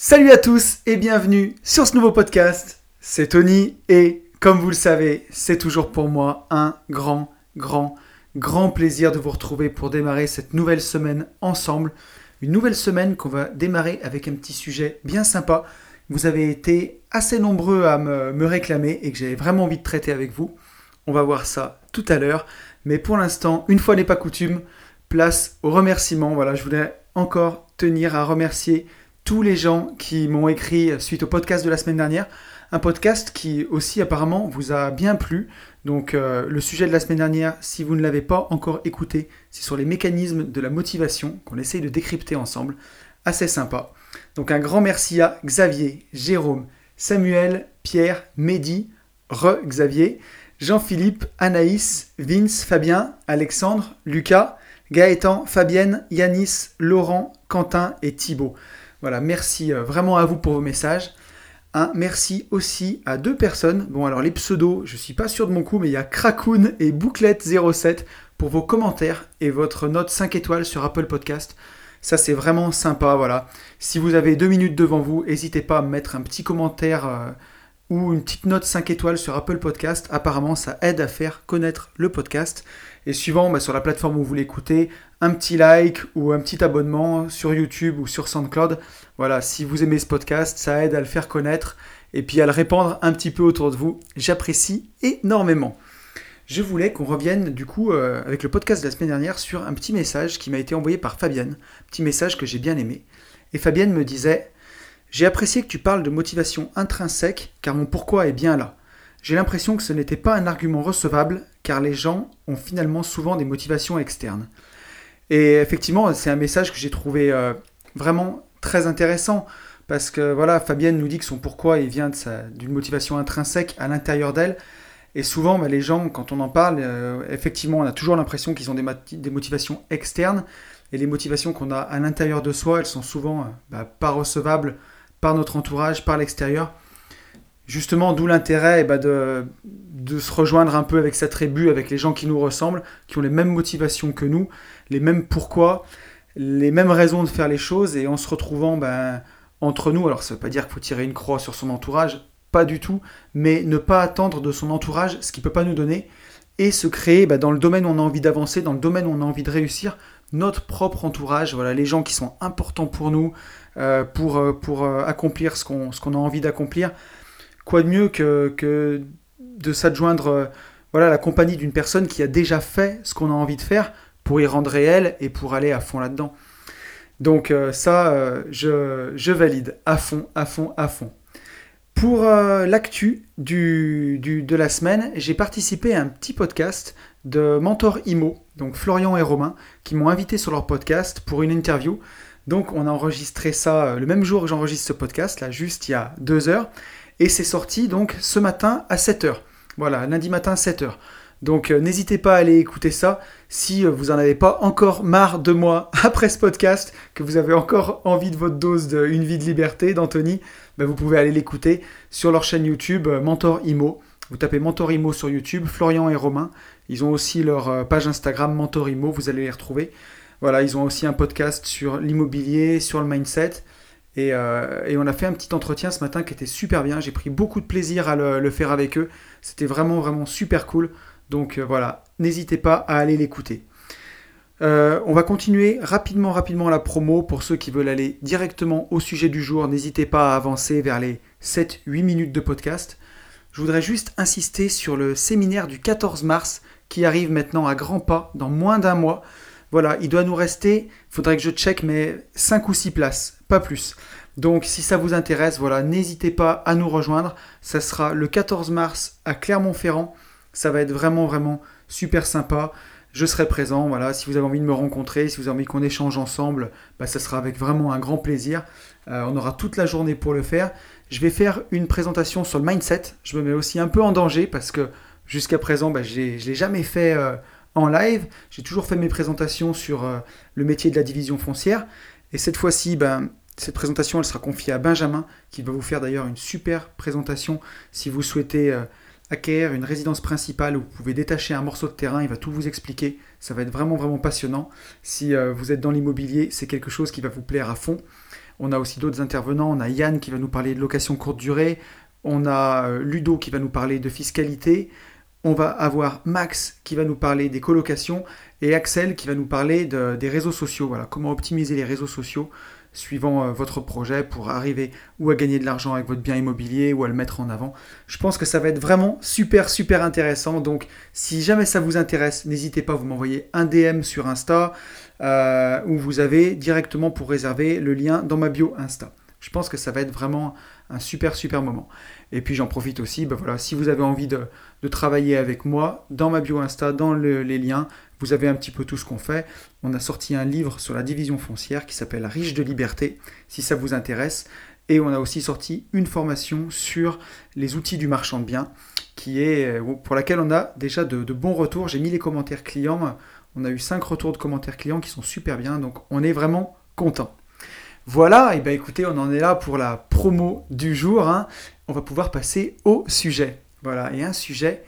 Salut à tous et bienvenue sur ce nouveau podcast. C'est Tony et comme vous le savez, c'est toujours pour moi un grand, grand, grand plaisir de vous retrouver pour démarrer cette nouvelle semaine ensemble. Une nouvelle semaine qu'on va démarrer avec un petit sujet bien sympa. Vous avez été assez nombreux à me, réclamer et que j'avais vraiment envie de traiter avec vous. On va voir ça tout à l'heure. Mais pour l'instant, une fois n'est pas coutume, place au remerciement. Voilà, je voulais encore tenir à remercier tous les gens qui m'ont écrit suite au podcast de la semaine dernière. Un podcast qui aussi apparemment vous a bien plu. Donc euh, le sujet de la semaine dernière, si vous ne l'avez pas encore écouté, c'est sur les mécanismes de la motivation qu'on essaye de décrypter ensemble. Assez sympa. Donc un grand merci à Xavier, Jérôme, Samuel, Pierre, Mehdi, Re-Xavier, Jean-Philippe, Anaïs, Vince, Fabien, Alexandre, Lucas, Gaëtan, Fabienne, Yanis, Laurent, Quentin et Thibaut. Voilà, merci euh, vraiment à vous pour vos messages. Un merci aussi à deux personnes. Bon, alors les pseudos, je suis pas sûr de mon coup, mais il y a Krakoun et Bouclette07 pour vos commentaires et votre note 5 étoiles sur Apple Podcast. Ça, c'est vraiment sympa. Voilà. Si vous avez deux minutes devant vous, n'hésitez pas à mettre un petit commentaire euh, ou une petite note 5 étoiles sur Apple Podcast. Apparemment, ça aide à faire connaître le podcast. Et suivant bah, sur la plateforme où vous l'écoutez, un petit like ou un petit abonnement sur YouTube ou sur SoundCloud. Voilà, si vous aimez ce podcast, ça aide à le faire connaître et puis à le répandre un petit peu autour de vous. J'apprécie énormément. Je voulais qu'on revienne du coup euh, avec le podcast de la semaine dernière sur un petit message qui m'a été envoyé par Fabienne, petit message que j'ai bien aimé. Et Fabienne me disait J'ai apprécié que tu parles de motivation intrinsèque car mon pourquoi est bien là. J'ai l'impression que ce n'était pas un argument recevable car les gens ont finalement souvent des motivations externes. Et effectivement, c'est un message que j'ai trouvé euh, vraiment très intéressant parce que voilà, Fabienne nous dit que son pourquoi il vient d'une motivation intrinsèque à l'intérieur d'elle. Et souvent, bah, les gens, quand on en parle, euh, effectivement, on a toujours l'impression qu'ils ont des, motivations externes. Et les motivations qu'on a à l'intérieur de soi, elles sont souvent euh, bah, pas recevables par notre entourage, par l'extérieur. Justement, d'où l'intérêt bah, de, de, se rejoindre un peu avec sa tribu, avec les gens qui nous ressemblent, qui ont les mêmes motivations que nous, les mêmes pourquoi, les mêmes raisons de faire les choses, et en se retrouvant ben, entre nous, alors ça ne veut pas dire qu'il faut tirer une croix sur son entourage, pas du tout, mais ne pas attendre de son entourage ce qu'il ne peut pas nous donner, et se créer ben, dans le domaine où on a envie d'avancer, dans le domaine où on a envie de réussir, notre propre entourage, voilà, les gens qui sont importants pour nous, euh, pour, euh, euh, accomplir ce qu'on a envie d'accomplir. Quoi de mieux que, que de s'adjoindre voilà, la compagnie d'une personne qui a déjà fait ce qu'on a envie de faire pour y rendre réel et pour aller à fond là-dedans. Donc euh, ça, euh, je, valide à fond, à fond, à fond. Pour euh, l'actu du, de la semaine, j'ai participé à un petit podcast de Mentor Imo, donc Florian et Romain, qui m'ont invité sur leur podcast pour une interview. Donc on a enregistré ça le même jour que j'enregistre ce podcast, là juste il y a deux heures, et c'est sorti donc ce matin à 7 heures. Voilà, lundi matin 7 heures. Donc euh, n'hésitez pas à aller écouter ça si euh, vous n'en avez pas encore marre de moi après ce podcast, que vous avez encore envie de votre dose de Une vie de liberté d'Anthony, ben, vous pouvez aller l'écouter sur leur chaîne YouTube euh, Mentor Imo. Vous tapez Mentor Imo sur YouTube, Florian et Romain. Ils ont aussi leur page Instagram Mentor Imo, vous allez les retrouver. Voilà, ils ont aussi un podcast sur l'immobilier, sur le mindset. Et, on a fait un petit entretien ce matin qui était super bien. J'ai pris beaucoup de plaisir à le faire avec eux. C'était vraiment, vraiment super cool. Donc euh, voilà, n'hésitez pas à aller l'écouter. Euh, on va continuer rapidement, rapidement la promo. Pour ceux qui veulent aller directement au sujet du jour, n'hésitez pas à avancer vers les 7-8 minutes de podcast. Je voudrais juste insister sur le séminaire du 14 mars qui arrive maintenant à grands pas dans moins d'un mois. Voilà, il doit nous rester, il faudrait que je check, mais 5 ou 6 places, pas plus. Donc si ça vous intéresse, voilà, n'hésitez pas à nous rejoindre. Ça sera le 14 mars à Clermont-Ferrand. Ça va être vraiment, vraiment super sympa. Je serai présent, voilà. Si vous avez envie de me rencontrer, si vous avez envie qu'on échange ensemble, bah, ça sera avec vraiment un grand plaisir. Euh, on aura toute la journée pour le faire. Je vais faire une présentation sur le mindset. Je me mets aussi un peu en danger parce que jusqu'à présent, bah, je ne l'ai jamais fait euh, en live. J'ai toujours fait mes présentations sur euh, le métier de la division foncière. Et cette fois-ci, ben, cette présentation, elle sera confiée à Benjamin, qui va vous faire d'ailleurs une super présentation si vous souhaitez acquérir une résidence principale où vous pouvez détacher un morceau de terrain, il va tout vous expliquer, ça va être vraiment vraiment passionnant. Si euh, vous êtes dans l'immobilier, c'est quelque chose qui va vous plaire à fond. On a aussi d'autres intervenants. On a Yann qui va nous parler de location courte durée. On a euh, Ludo qui va nous parler de fiscalité. On va avoir Max qui va nous parler des colocations et Axel qui va nous parler des réseaux sociaux. Voilà, comment optimiser les réseaux sociaux suivant euh, votre projet pour arriver ou à gagner de l'argent avec votre bien immobilier ou à le mettre en avant. Je pense que ça va être vraiment super super intéressant. Donc si jamais ça vous intéresse, n'hésitez pas, vous m'envoyez un DM sur Insta euh, où vous avez directement pour réserver le lien dans ma bio Insta. Je pense que ça va être vraiment un super super moment. Et puis j'en profite aussi, ben voilà, si vous avez envie de, travailler avec moi, dans ma bio Insta, dans les liens, vous avez un petit peu tout ce qu'on fait. On a sorti un livre sur la division foncière qui s'appelle Riche de liberté, si ça vous intéresse. Et on a aussi sorti une formation sur les outils du marchand de biens, qui est, euh, pour laquelle on a déjà de, de bons retours. J'ai mis les commentaires clients. On a eu 5 retours de commentaires clients qui sont super bien, donc on est vraiment content. Voilà, et bien écoutez, on en est là pour la promo du jour. Hein. On va pouvoir passer au sujet. Voilà, et un sujet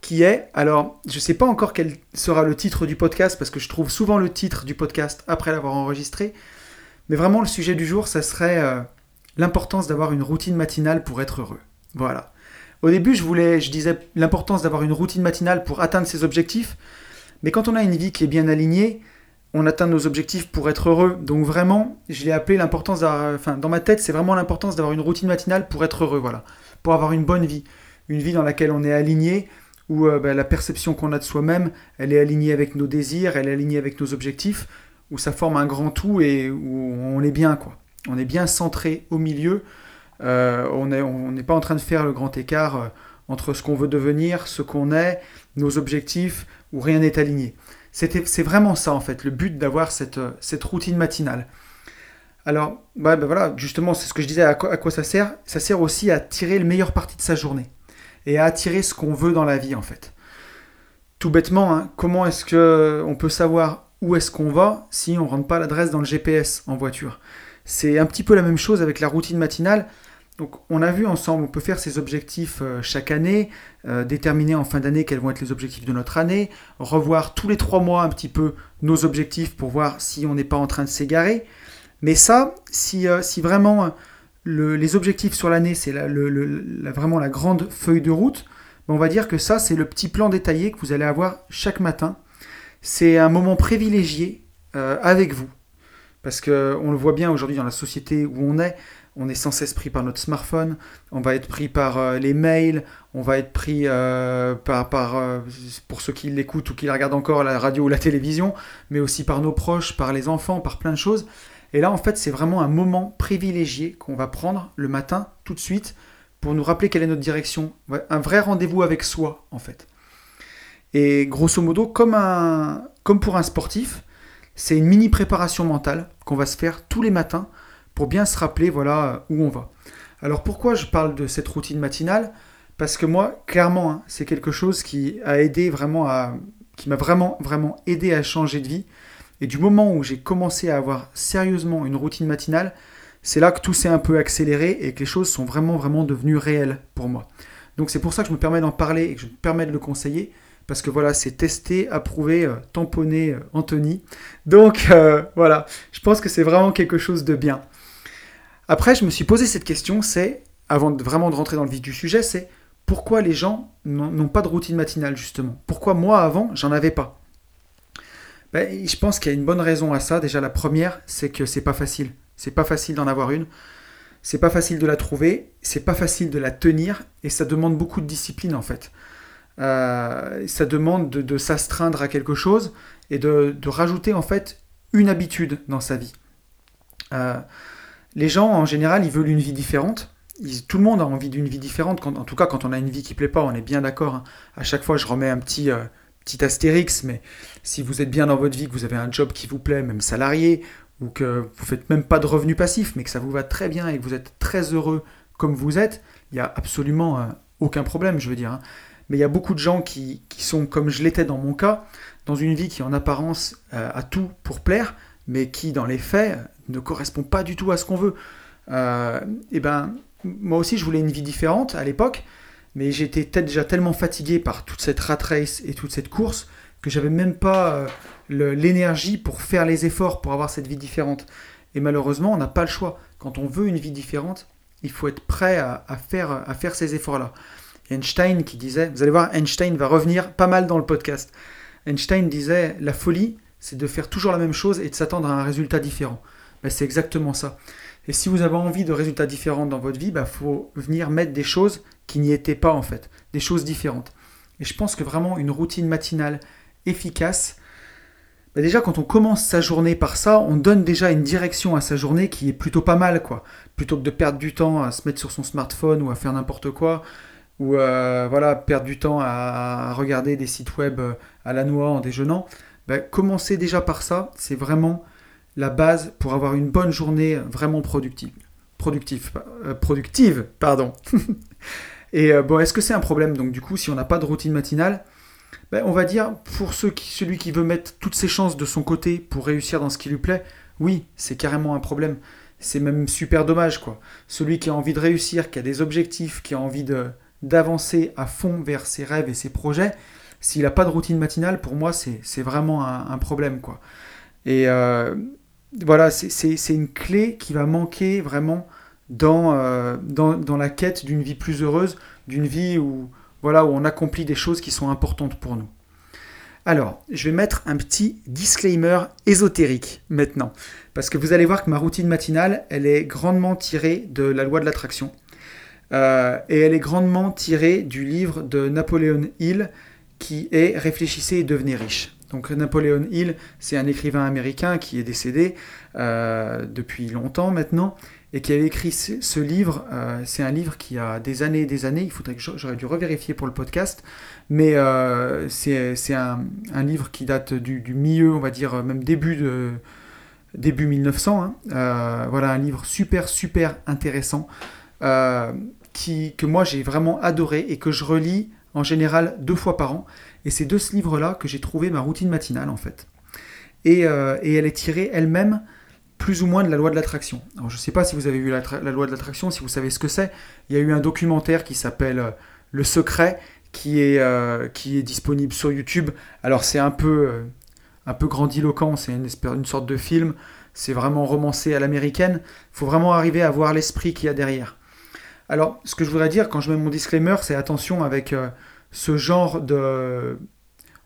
qui est, alors je ne sais pas encore quel sera le titre du podcast, parce que je trouve souvent le titre du podcast après l'avoir enregistré, mais vraiment le sujet du jour, ça serait euh, l'importance d'avoir une routine matinale pour être heureux. Voilà. Au début, je voulais, je disais l'importance d'avoir une routine matinale pour atteindre ses objectifs, mais quand on a une vie qui est bien alignée, on atteint nos objectifs pour être heureux. Donc vraiment, je l'ai appelé l'importance. Enfin, dans ma tête, c'est vraiment l'importance d'avoir une routine matinale pour être heureux, voilà. Pour avoir une bonne vie. Une vie dans laquelle on est aligné, où euh, bah, la perception qu'on a de soi-même, elle est alignée avec nos désirs, elle est alignée avec nos objectifs, où ça forme un grand tout et où on est bien, quoi. On est bien centré au milieu. Euh, on n'est on pas en train de faire le grand écart euh, entre ce qu'on veut devenir, ce qu'on est, nos objectifs, où rien n'est aligné. C'est vraiment ça en fait, le but d'avoir cette, euh, routine matinale. Alors, bah, bah voilà, justement, c'est ce que je disais, à quoi, ça sert? Ça sert aussi à tirer le meilleur parti de sa journée et à attirer ce qu'on veut dans la vie en fait. Tout bêtement, hein, comment est-ce qu'on peut savoir où est-ce qu'on va si on ne rentre pas l'adresse dans le GPS en voiture? C'est un petit peu la même chose avec la routine matinale. Donc on a vu ensemble, on peut faire ces objectifs euh, chaque année, euh, déterminer en fin d'année quels vont être les objectifs de notre année, revoir tous les trois mois un petit peu nos objectifs pour voir si on n'est pas en train de s'égarer. Mais ça, si, euh, vraiment les objectifs sur l'année, c'est vraiment la grande feuille de route, ben, on va dire que ça, c'est le petit plan détaillé que vous allez avoir chaque matin. C'est un moment privilégié avec vous. Parce qu'on le voit bien aujourd'hui dans la société où on est, on est sans cesse pris par notre smartphone, on va être pris par euh, les mails, on va être pris euh, par, euh, pour ceux qui l'écoutent ou qui regardent encore, la radio ou la télévision, mais aussi par nos proches, par les enfants, par plein de choses. Et là, en fait, c'est vraiment un moment privilégié qu'on va prendre le matin, tout de suite, pour nous rappeler quelle est notre direction. Un vrai rendez-vous avec soi, en fait. Et grosso modo, comme, comme pour un sportif, c'est une mini préparation mentale qu'on va se faire tous les matins pour bien se rappeler voilà où on va. Alors pourquoi je parle de cette routine matinale? Parce que moi, clairement, hein, c'est quelque chose qui a aidé vraiment à, qui m'a vraiment vraiment aidé à changer de vie. Et du moment où j'ai commencé à avoir sérieusement une routine matinale, c'est là que tout s'est un peu accéléré et que les choses sont vraiment vraiment devenues réelles pour moi. Donc c'est pour ça que je me permets d'en parler et que je me permets de le conseiller parce que voilà, c'est testé, approuvé, euh, tamponné, euh, Anthony. Donc euh, voilà, je pense que c'est vraiment quelque chose de bien. Après, je me suis posé cette question, c'est, avant vraiment de rentrer dans le vif du sujet, c'est pourquoi les gens n'ont pas de routine matinale, justement? Pourquoi moi, avant, j'en avais pas? Ben, Je pense qu'il y a une bonne raison à ça. Déjà, la première, c'est que c'est pas facile. C'est pas facile d'en avoir une. C'est pas facile de la trouver. C'est pas facile de la tenir. Et ça demande beaucoup de discipline, en fait. Euh, ça demande de, s'astreindre à quelque chose et de, rajouter, en fait, une habitude dans sa vie. Euh, les gens, en général, ils veulent une vie différente. tout le monde a envie d'une vie différente. en tout cas, quand on a une vie qui plaît pas, on est bien d'accord. Hein. À chaque fois, je remets un petit, euh, petit astérix, mais si vous êtes bien dans votre vie, que vous avez un job qui vous plaît, même salarié, ou que vous faites même pas de revenus passifs, mais que ça vous va très bien et que vous êtes très heureux comme vous êtes, il n'y a absolument euh, aucun problème, je veux dire. Hein. Mais il y a beaucoup de gens qui, sont, comme je l'étais dans mon cas, dans une vie qui en apparence euh, a tout pour plaire, mais qui dans les faits ne correspond pas du tout à ce qu'on veut. Euh, et ben, moi aussi, je voulais une vie différente à l'époque, mais j'étais déjà tellement fatigué par toute cette rat race et toute cette course que j'avais même pas euh, l'énergie pour faire les efforts pour avoir cette vie différente. Et malheureusement, on n'a pas le choix. quand on veut une vie différente, il faut être prêt à faire ces efforts-là. Einstein qui disait, vous allez voir, Einstein va revenir pas mal dans le podcast. Einstein disait, la folie, c'est de faire toujours la même chose et de s'attendre à un résultat différent. Ben, c'est exactement ça. Et si vous avez envie de résultats différents dans votre vie, il ben, faut venir mettre des choses qui n'y étaient pas en fait, des choses différentes. Et je pense que vraiment une routine matinale efficace, ben, déjà quand on commence sa journée par ça, on donne déjà une direction à sa journée qui est plutôt pas mal quoi. Plutôt que de perdre du temps à se mettre sur son smartphone ou à faire n'importe quoi, ou euh, voilà perdre du temps à regarder des sites web euh, à la noix en déjeunant. Commencer déjà par ça, c'est vraiment la base pour avoir une bonne journée vraiment productive. Productive, euh, productive pardon. Et euh, bon, est-ce que c'est un problème Donc du coup, si on n'a pas de routine matinale, ben, on va dire pour ceux qui, celui qui veut mettre toutes ses chances de son côté pour réussir dans ce qui lui plaît, oui, c'est carrément un problème. C'est même super dommage, quoi. Celui qui a envie de réussir, qui a des objectifs, qui a envie d'avancer à fond vers ses rêves et ses projets, s'il n'a pas de routine matinale, pour moi, c'est vraiment un, problème, quoi. Et euh, voilà, c'est une clé qui va manquer vraiment euh, dans, la quête d'une vie plus heureuse, d'une vie où on accomplit des choses qui sont importantes pour nous. Alors, je vais mettre un petit disclaimer ésotérique maintenant, parce que vous allez voir que ma routine matinale, elle est grandement tirée de la loi de l'attraction, euh, et elle est grandement tirée du livre de Napoléon Hill, qui est Réfléchissez et devenez riche. Donc Napoléon Hill, c'est un écrivain américain qui est décédé euh, depuis longtemps maintenant et qui avait écrit ce, livre. Euh, c'est un livre qui a des années et des années. Il faudrait que j'aurais dû revérifier pour le podcast, mais euh, c'est un, livre qui date du, milieu, on va dire même début de début 1900. Hein. voilà un livre super super intéressant que moi j'ai vraiment adoré et que je relis en général deux fois par an. Et c'est de ce livre-là que j'ai trouvé ma routine matinale, en fait. Et, euh, elle est tirée elle-même plus ou moins de la loi de l'attraction. Alors je ne sais pas si vous avez vu la, loi de l'attraction, si vous savez ce que c'est. Il y a eu un documentaire qui s'appelle euh, Le Secret, qui est, euh, qui est disponible sur YouTube. Alors c'est un peu, un peu grandiloquent, c'est une sorte de film, c'est vraiment romancé à l'américaine. Il faut vraiment arriver à voir l'esprit qu'il y a derrière. Alors ce que je voudrais dire quand je mets mon disclaimer, c'est attention avec ce genre de,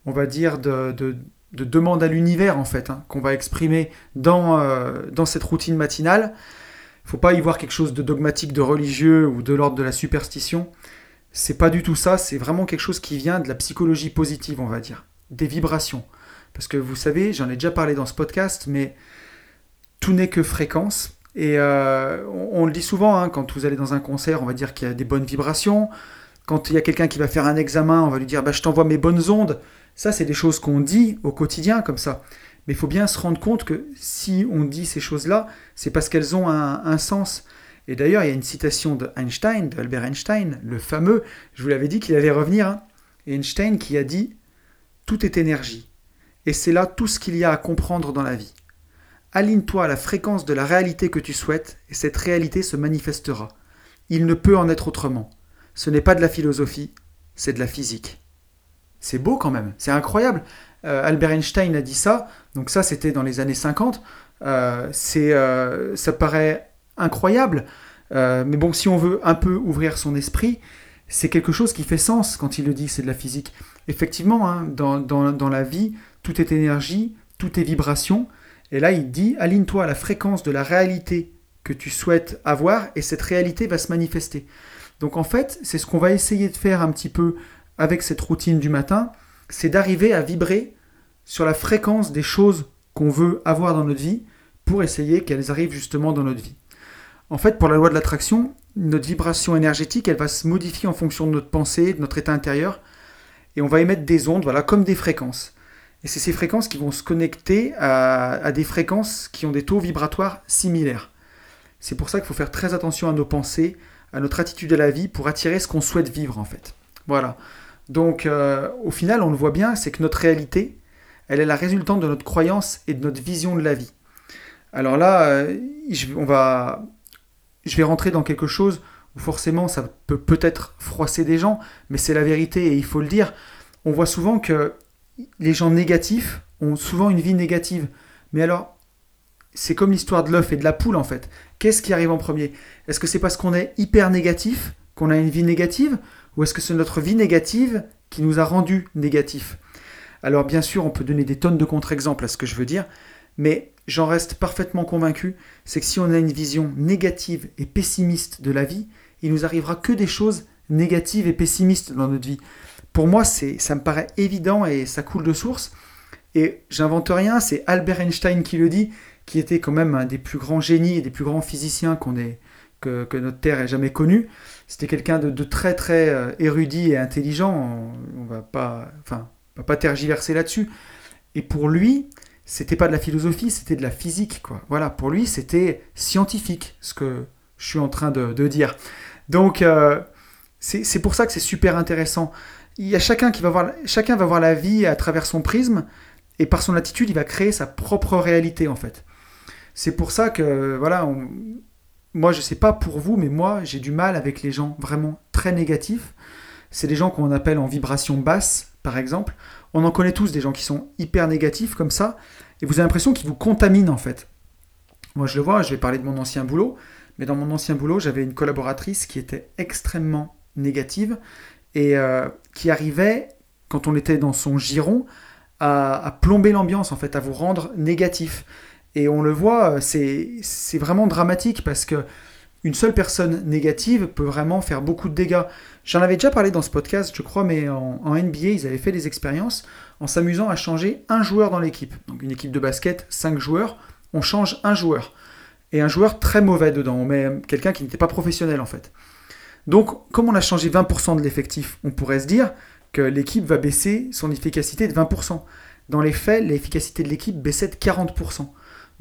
on va dire, de, de, demande à l'univers, en fait, hein, qu'on va exprimer dans, euh, dans cette routine matinale. Il faut pas y voir quelque chose de dogmatique, de religieux ou de l'ordre de la superstition. C'est pas du tout ça, c'est vraiment quelque chose qui vient de la psychologie positive, on va dire, des vibrations. Parce que vous savez, j'en ai déjà parlé dans ce podcast, mais tout n'est que fréquence. Et euh, on, le dit souvent, hein, quand vous allez dans un concert, on va dire qu'il y a des bonnes vibrations. Quand il y a quelqu'un qui va faire un examen, on va lui dire bah, Je t'envoie mes bonnes ondes. Ça, c'est des choses qu'on dit au quotidien comme ça. Mais il faut bien se rendre compte que si on dit ces choses-là, c'est parce qu'elles ont un, sens. Et d'ailleurs, il y a une citation de Einstein, d'Albert Einstein, le fameux, je vous l'avais dit qu'il allait revenir, hein. Einstein qui a dit Tout est énergie. Et c'est là tout ce qu'il y a à comprendre dans la vie. Aligne-toi à la fréquence de la réalité que tu souhaites, et cette réalité se manifestera. Il ne peut en être autrement ce n'est pas de la philosophie, c'est de la physique. C'est beau quand même, c'est incroyable. Euh, Albert Einstein a dit ça, donc ça c'était dans les années 50. Euh, euh, ça paraît incroyable, mais bon, si on veut un peu ouvrir son esprit, c'est quelque chose qui fait sens quand il le dit, c'est de la physique. Effectivement, hein, dans, dans la vie, tout est énergie, tout est vibration, et là il dit, aligne-toi à la fréquence de la réalité que tu souhaites avoir, et cette réalité va se manifester. Donc en fait, c'est ce qu'on va essayer de faire un petit peu avec cette routine du matin, c'est d'arriver à vibrer sur la fréquence des choses qu'on veut avoir dans notre vie pour essayer qu'elles arrivent justement dans notre vie. En fait, pour la loi de l'attraction, notre vibration énergétique, elle va se modifier en fonction de notre pensée, de notre état intérieur, et on va émettre des ondes, voilà, comme des fréquences. Et c'est ces fréquences qui vont se connecter à, à des fréquences qui ont des taux vibratoires similaires. C'est pour ça qu'il faut faire très attention à nos pensées, à notre attitude à la vie pour attirer ce qu'on souhaite vivre en fait. Voilà. Donc euh, au final, on le voit bien, c'est que notre réalité, elle est la résultante de notre croyance et de notre vision de la vie. Alors là, euh, on va, je vais rentrer dans quelque chose où forcément ça peut peut-être froisser des gens, mais c'est la vérité et il faut le dire. On voit souvent que les gens négatifs ont souvent une vie négative. Mais alors, c'est comme l'histoire de l'œuf et de la poule en fait. Qu'est-ce qui arrive en premier? Est-ce que c'est parce qu'on est hyper négatif qu'on a une vie négative ou est-ce que c'est notre vie négative qui nous a rendu négatifs? Alors bien sûr, on peut donner des tonnes de contre-exemples à ce que je veux dire, mais j'en reste parfaitement convaincu, c'est que si on a une vision négative et pessimiste de la vie, il nous arrivera que des choses négatives et pessimistes dans notre vie. Pour moi, ça me paraît évident et ça coule de source. Et j'invente rien, c'est Albert Einstein qui le dit, qui était quand même un des plus grands génies et des plus grands physiciens qu'on ait, que, notre Terre ait jamais connu. C'était quelqu'un de, très très euh, érudit et intelligent. On, va pas, enfin, va pas tergiverser là-dessus. Et pour lui, c'était pas de la philosophie, c'était de la physique, quoi. Voilà, pour lui, c'était scientifique, ce que je suis en train de, dire. Donc, euh, c'est pour ça que c'est super intéressant. Il y a chacun qui va voir, chacun va voir la vie à travers son prisme, et par son attitude, il va créer sa propre réalité, en fait. C'est pour ça que, voilà, moi, je sais pas pour vous, mais moi, j'ai du mal avec les gens vraiment très négatifs. C'est des gens qu'on appelle en vibration basse, par exemple. On en connaît tous des gens qui sont hyper négatifs comme ça, et vous avez l'impression qu'ils vous contaminent en fait. Moi, je le vois, je vais parler de mon ancien boulot, mais dans mon ancien boulot, j'avais une collaboratrice qui était extrêmement négative et euh, qui arrivait, quand on était dans son giron, à, plomber l'ambiance, en fait, à vous rendre négatif. Et on le voit, c'est vraiment dramatique parce que une seule personne négative peut vraiment faire beaucoup de dégâts. J'en avais déjà parlé dans ce podcast, je crois, mais en, NBA, ils avaient fait des expériences en s'amusant à changer un joueur dans l'équipe. Donc une équipe de basket, cinq joueurs, on change un joueur. Et un joueur très mauvais dedans, on met quelqu'un qui n'était pas professionnel en fait. Donc, comme on a changé 20% de l'effectif, on pourrait se dire que l'équipe va baisser son efficacité de 20%. Dans les faits, l'efficacité de l'équipe baissait de 40%.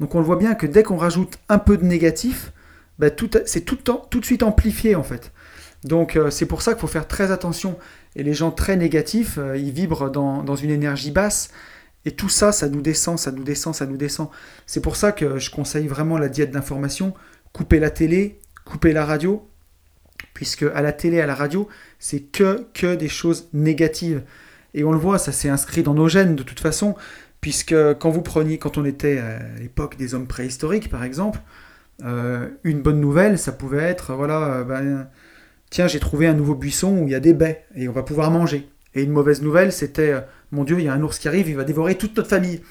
Donc on le voit bien que dès qu'on rajoute un peu de négatif, bah, c'est tout, de suite amplifié en fait. Donc euh, c'est pour ça qu'il faut faire très attention. Et les gens très négatifs, euh, ils vibrent dans, une énergie basse. Et tout ça, ça nous descend, ça nous descend, ça nous descend. C'est pour ça que je conseille vraiment la diète d'information. Couper la télé, couper la radio. Puisque à la télé, à la radio, c'est que des choses négatives. Et on le voit, ça s'est inscrit dans nos gènes de toute façon. Puisque quand vous preniez, quand on était à l'époque des hommes préhistoriques par exemple, euh, une bonne nouvelle, ça pouvait être, voilà, euh, ben, tiens, j'ai trouvé un nouveau buisson où il y a des baies et on va pouvoir manger. Et une mauvaise nouvelle, c'était, euh, mon Dieu, il y a un ours qui arrive, il va dévorer toute notre famille.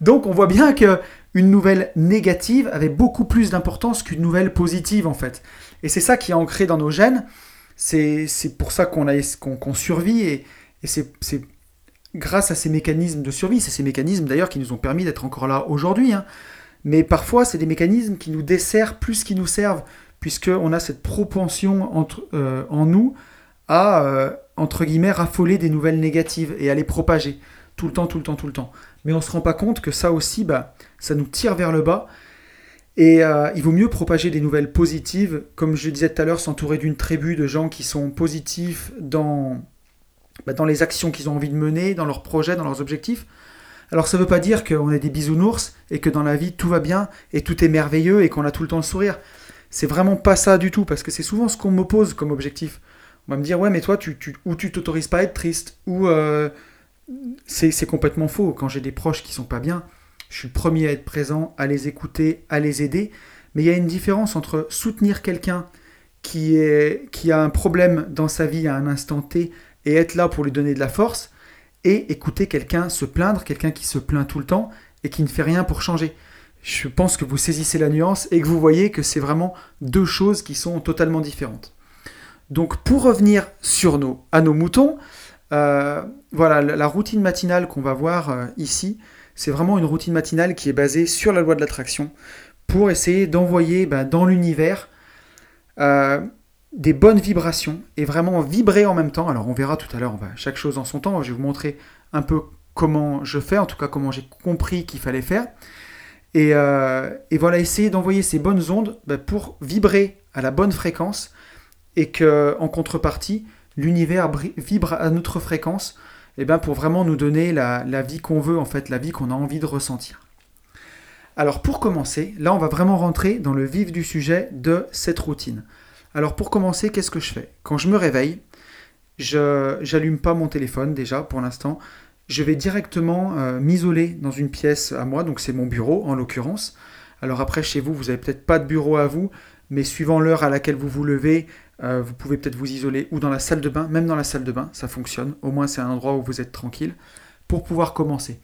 Donc on voit bien que une nouvelle négative avait beaucoup plus d'importance qu'une nouvelle positive en fait. Et c'est ça qui est ancré dans nos gènes. C'est pour ça qu'on survit et c'est grâce à ces mécanismes de survie, c'est ces mécanismes d'ailleurs qui nous ont permis d'être encore là aujourd'hui. Hein. Mais parfois, c'est des mécanismes qui nous desserrent plus qu'ils nous servent, puisqu'on a cette propension entre, euh, en nous à, euh, entre guillemets, raffoler des nouvelles négatives et à les propager tout le temps, tout le temps, tout le temps. Mais on ne se rend pas compte que ça aussi, bah, ça nous tire vers le bas. Et euh, il vaut mieux propager des nouvelles positives, comme je disais tout à l'heure, s'entourer d'une tribu de gens qui sont positifs dans, bah, dans les actions qu'ils ont envie de mener, dans leurs projets, dans leurs objectifs, alors ça ne veut pas dire qu'on est des bisounours et que dans la vie tout va bien et tout est merveilleux et qu'on a tout le temps le sourire. C'est vraiment pas ça du tout parce que c'est souvent ce qu'on m'oppose comme objectif. On va me dire ouais mais toi tu, tu ou tu t'autorises pas à être triste ou euh, c'est complètement faux. Quand j'ai des proches qui sont pas bien, je suis le premier à être présent, à les écouter, à les aider. Mais il y a une différence entre soutenir quelqu'un qui, qui a un problème dans sa vie à un instant T et être là pour lui donner de la force et écouter quelqu'un se plaindre, quelqu'un qui se plaint tout le temps et qui ne fait rien pour changer. Je pense que vous saisissez la nuance et que vous voyez que c'est vraiment deux choses qui sont totalement différentes. Donc pour revenir sur nos, à nos moutons, euh, voilà, la, routine matinale qu'on va voir euh, ici, c'est vraiment une routine matinale qui est basée sur la loi de l'attraction pour essayer d'envoyer ben, dans l'univers euh, des bonnes vibrations et vraiment vibrer en même temps. Alors on verra tout à l'heure, on va chaque chose en son temps. Je vais vous montrer un peu comment je fais, en tout cas comment j'ai compris qu'il fallait faire. Et, euh, voilà, essayer d'envoyer ces bonnes ondes bah, pour vibrer à la bonne fréquence et que en contrepartie, l'univers vibre à notre fréquence et bien pour vraiment nous donner la vie qu'on veut, en fait, la vie qu'on a envie de ressentir. Alors pour commencer, là on va vraiment rentrer dans le vif du sujet de cette routine. Alors pour commencer, qu'est-ce que je fais? Quand je me réveille, je n'allume pas mon téléphone déjà pour l'instant. Je vais directement euh, m'isoler dans une pièce à moi, donc c'est mon bureau en l'occurrence, Alors après, chez vous, vous n'avez peut-être pas de bureau à vous, mais suivant l'heure à laquelle vous vous levez, euh, vous pouvez peut-être vous isoler ou dans la salle de bain, même dans la salle de bain, ça fonctionne. Au moins, c'est un endroit où vous êtes tranquille pour pouvoir commencer.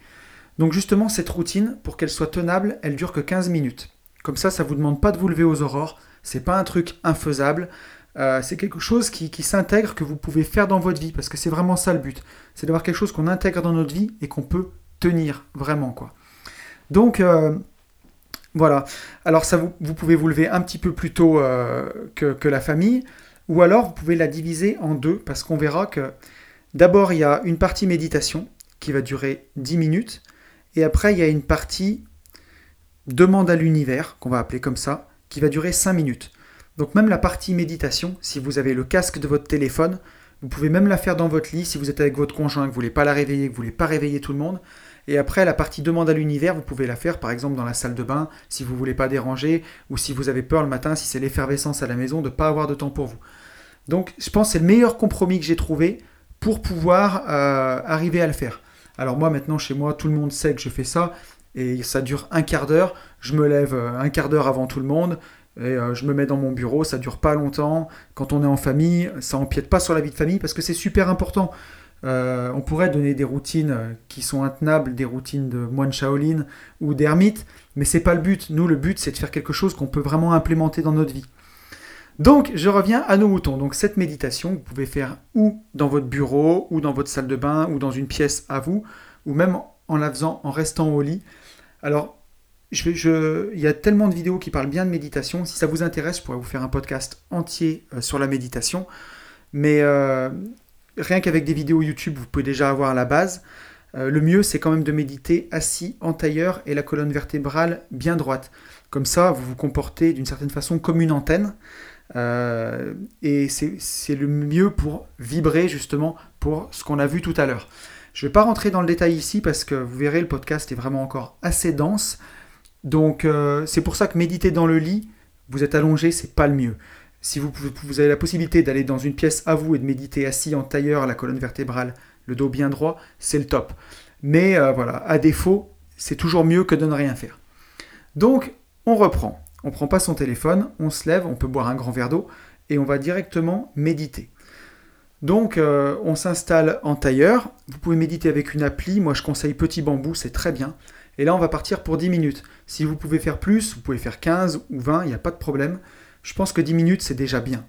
Donc justement, cette routine, pour qu'elle soit tenable, elle dure que 15 minutes. Comme ça, ça ne vous demande pas de vous lever aux aurores. C'est pas un truc infaisable. Euh, c'est quelque chose qui, s'intègre, que vous pouvez faire dans votre vie, parce que c'est vraiment ça le but. C'est d'avoir quelque chose qu'on intègre dans notre vie et qu'on peut tenir vraiment, quoi. Donc, euh, voilà. Alors, ça, vous, vous, pouvez vous lever un petit peu plus tôt euh, que, que, la famille, ou alors vous pouvez la diviser en deux, parce qu'on verra que d'abord, il y a une partie méditation qui va durer 10 minutes, et après, il y a une partie demande à l'univers, qu'on va appeler comme ça, qui va durer 5 minutes. Donc même la partie méditation, si vous avez le casque de votre téléphone, vous pouvez même la faire dans votre lit si vous êtes avec votre conjoint, que vous voulez pas la réveiller, que vous voulez pas réveiller tout le monde. Et après, la partie demande à l'univers, vous pouvez la faire par exemple dans la salle de bain, si vous voulez pas déranger, ou si vous avez peur le matin, si c'est l'effervescence à la maison, de ne pas avoir de temps pour vous. Donc je pense que c'est le meilleur compromis que j'ai trouvé pour pouvoir euh, arriver à le faire. Alors moi maintenant chez moi, tout le monde sait que je fais ça, et ça dure un quart d'heure. Je me lève euh, un quart d'heure avant tout le monde. Et euh, je me mets dans mon bureau, ça dure pas longtemps. Quand on est en famille, ça empiète pas sur la vie de famille parce que c'est super important. Euh, on pourrait donner des routines qui sont intenables, des routines de moine Shaolin ou d'ermite, mais c'est pas le but. Nous, le but, c'est de faire quelque chose qu'on peut vraiment implémenter dans notre vie. Donc, je reviens à nos moutons. Donc, cette méditation, vous pouvez faire ou dans votre bureau, ou dans votre salle de bain, ou dans une pièce à vous, ou même en la faisant en restant au lit. Alors, il y a tellement de vidéos qui parlent bien de méditation. Si ça vous intéresse, je pourrais vous faire un podcast entier euh, sur la méditation. Mais euh, rien qu'avec des vidéos YouTube, vous pouvez déjà avoir la base. Euh, le mieux, c'est quand même de méditer assis en tailleur et la colonne vertébrale bien droite. Comme ça, vous vous comportez d'une certaine façon comme une antenne. et c'est le mieux pour vibrer justement pour ce qu'on a vu tout à l'heure. Je ne vais pas rentrer dans le détail ici parce que vous verrez, le podcast est vraiment encore assez dense. Donc euh, c'est pour ça que méditer dans le lit, vous êtes allongé, c'est pas le mieux. Si vous, avez la possibilité d'aller dans une pièce à vous et de méditer assis en tailleur, la colonne vertébrale, le dos bien droit, c'est le top. Mais euh, voilà, à défaut, c'est toujours mieux que de ne rien faire. Donc, on reprend. On ne prend pas son téléphone, on se lève, on peut boire un grand verre d'eau et on va directement méditer. Donc euh, on s'installe en tailleur, vous pouvez méditer avec une appli, moi je conseille Petit Bambou, c'est très bien. Et là on va partir pour 10 minutes. Si vous pouvez faire plus, vous pouvez faire 15 ou 20, il n'y a pas de problème. Je pense que 10 minutes c'est déjà bien.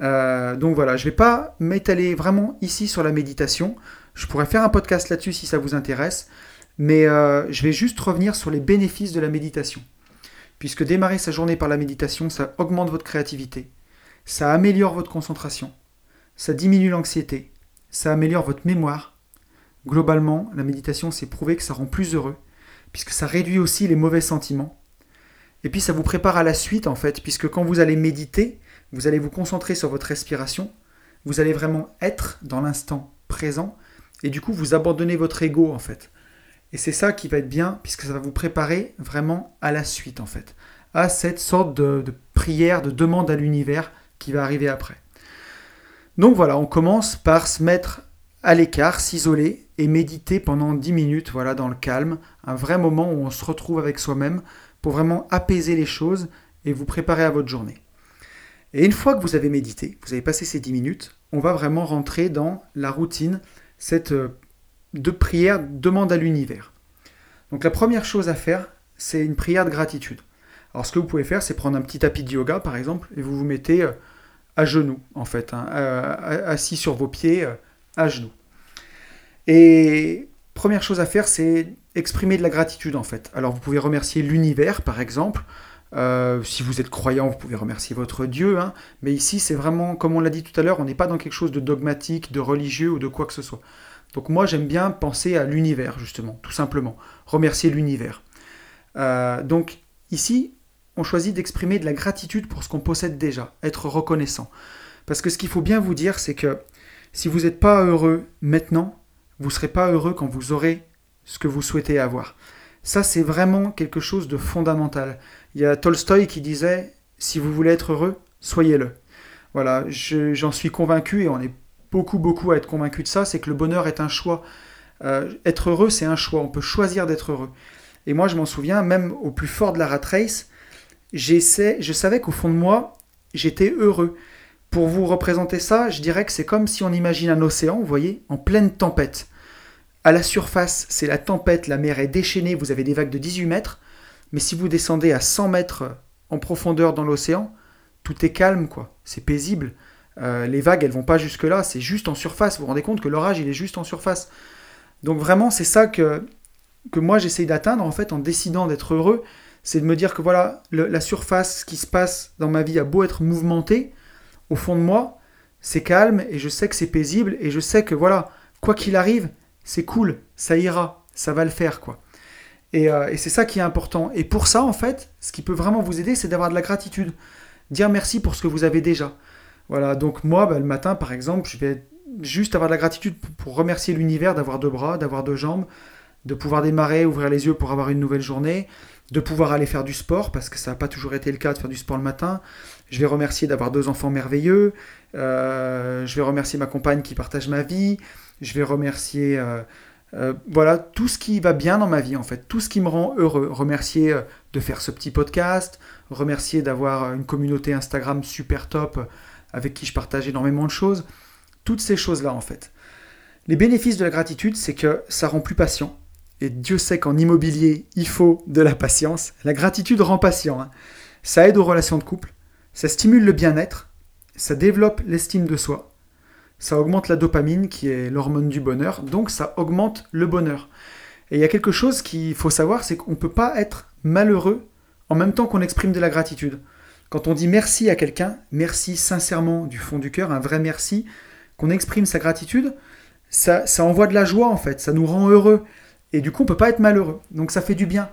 Euh, donc voilà, je ne vais pas m'étaler vraiment ici sur la méditation. Je pourrais faire un podcast là-dessus si ça vous intéresse. Mais euh, je vais juste revenir sur les bénéfices de la méditation. Puisque démarrer sa journée par la méditation, ça augmente votre créativité, ça améliore votre concentration, ça diminue l'anxiété, ça améliore votre mémoire. Globalement, la méditation, c'est prouvé que ça rend plus heureux, puisque ça réduit aussi les mauvais sentiments. Et puis ça vous prépare à la suite, en fait, puisque quand vous allez méditer, vous allez vous concentrer sur votre respiration, vous allez vraiment être dans l'instant présent, et du coup, vous abandonnez votre ego, en fait. Et c'est ça qui va être bien, puisque ça va vous préparer vraiment à la suite, en fait, à cette sorte de prière, de demande à l'univers qui va arriver après. Donc voilà, on commence par se mettre à l'écart, s'isoler et méditer pendant 10 minutes, voilà, dans le calme, un vrai moment où on se retrouve avec soi-même pour vraiment apaiser les choses et vous préparer à votre journée. Et une fois que vous avez médité, vous avez passé ces 10 minutes, on va vraiment rentrer dans la routine, cette euh, de prière demande à l'univers. Donc la première chose à faire, c'est une prière de gratitude. Alors ce que vous pouvez faire, c'est prendre un petit tapis de yoga par exemple, et vous vous mettez euh, à genoux, en fait, hein, assis sur vos pieds, euh, à genoux. Et première chose à faire, c'est exprimer de la gratitude, en fait. Alors, vous pouvez remercier l'univers, par exemple. Euh, si vous êtes croyant, vous pouvez remercier votre Dieu. Hein. Mais ici, c'est vraiment, comme on l'a dit tout à l'heure, on n'est pas dans quelque chose de dogmatique, de religieux ou de quoi que ce soit. Donc moi, j'aime bien penser à l'univers, justement, tout simplement. Remercier l'univers. Euh, donc ici, on choisit d'exprimer de la gratitude pour ce qu'on possède déjà, être reconnaissant. Parce que ce qu'il faut bien vous dire, c'est que si vous n'êtes pas heureux maintenant, vous ne serez pas heureux quand vous aurez ce que vous souhaitez avoir. Ça, c'est vraiment quelque chose de fondamental. Il y a Tolstoï qui disait, si vous voulez être heureux, soyez-le. Voilà, j'en suis convaincu et on est beaucoup, beaucoup à être convaincu de ça, c'est que le bonheur est un choix. Euh, être heureux, c'est un choix, on peut choisir d'être heureux. Et moi, je m'en souviens, même au plus fort de la rat race, je savais qu'au fond de moi, j'étais heureux. Pour vous représenter ça, je dirais que c'est comme si on imagine un océan, vous voyez, en pleine tempête. À la surface, c'est la tempête, la mer est déchaînée, vous avez des vagues de 18 mètres, mais si vous descendez à 100 mètres en profondeur dans l'océan, tout est calme, quoi. C'est paisible. Euh, les vagues, elles vont pas jusque-là, c'est juste en surface. Vous vous rendez compte que l'orage, il est juste en surface. Donc vraiment, c'est ça que, que moi j'essaye d'atteindre en fait en décidant d'être heureux. C'est de me dire que voilà, la surface, ce qui se passe dans ma vie a beau être mouvementé, au fond de moi, c'est calme et je sais que c'est paisible et je sais que voilà, quoi qu'il arrive, c'est cool, ça ira, ça va le faire quoi. Et, euh, c'est ça qui est important. Et pour ça, en fait, ce qui peut vraiment vous aider, c'est d'avoir de la gratitude. Dire merci pour ce que vous avez déjà. Voilà, donc moi, bah, le matin, par exemple, je vais juste avoir de la gratitude pour remercier l'univers d'avoir deux bras, d'avoir deux jambes, de pouvoir démarrer, ouvrir les yeux pour avoir une nouvelle journée, de pouvoir aller faire du sport, parce que ça n'a pas toujours été le cas de faire du sport le matin. Je vais remercier d'avoir deux enfants merveilleux. Euh, je vais remercier ma compagne qui partage ma vie. Je vais remercier... Euh, euh, voilà, tout ce qui va bien dans ma vie en fait, tout ce qui me rend heureux. Remercier de faire ce petit podcast, remercier d'avoir une communauté Instagram super top avec qui je partage énormément de choses. Toutes ces choses-là, en fait. Les bénéfices de la gratitude, c'est que ça rend plus patient. Et Dieu sait qu'en immobilier, il faut de la patience. La gratitude rend patient. Hein. Ça aide aux relations de couple, ça stimule le bien-être, ça développe l'estime de soi, ça augmente la dopamine, qui est l'hormone du bonheur, donc ça augmente le bonheur. Et il y a quelque chose qu'il faut savoir, c'est qu'on ne peut pas être malheureux en même temps qu'on exprime de la gratitude. Quand on dit merci à quelqu'un, merci sincèrement du fond du cœur, un vrai merci, qu'on exprime sa gratitude, ça, ça envoie de la joie en fait, ça nous rend heureux. Et du coup, on peut pas être malheureux. Donc ça fait du bien.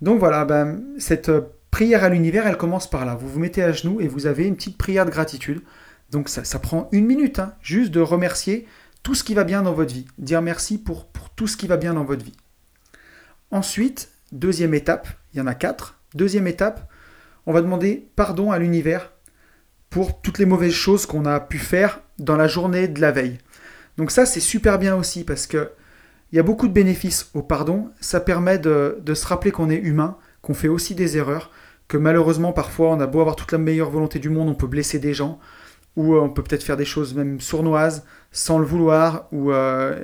Donc voilà, ben, cette euh, prière à l'univers, elle commence par là. Vous vous mettez à genoux et vous avez une petite prière de gratitude. Donc ça, ça prend une minute, hein, juste de remercier tout ce qui va bien dans votre vie. Dire merci pour, pour tout ce qui va bien dans votre vie. Ensuite, deuxième étape, il y en a quatre. Deuxième étape, on va demander pardon à l'univers pour toutes les mauvaises choses qu'on a pu faire dans la journée de la veille. Donc ça, c'est super bien aussi parce que il y a beaucoup de bénéfices au pardon. Ça permet de, se rappeler qu'on est humain, qu'on fait aussi des erreurs, que malheureusement parfois on a beau avoir toute la meilleure volonté du monde, on peut blesser des gens, ou euh, on peut peut-être faire des choses même sournoises sans le vouloir, ou euh,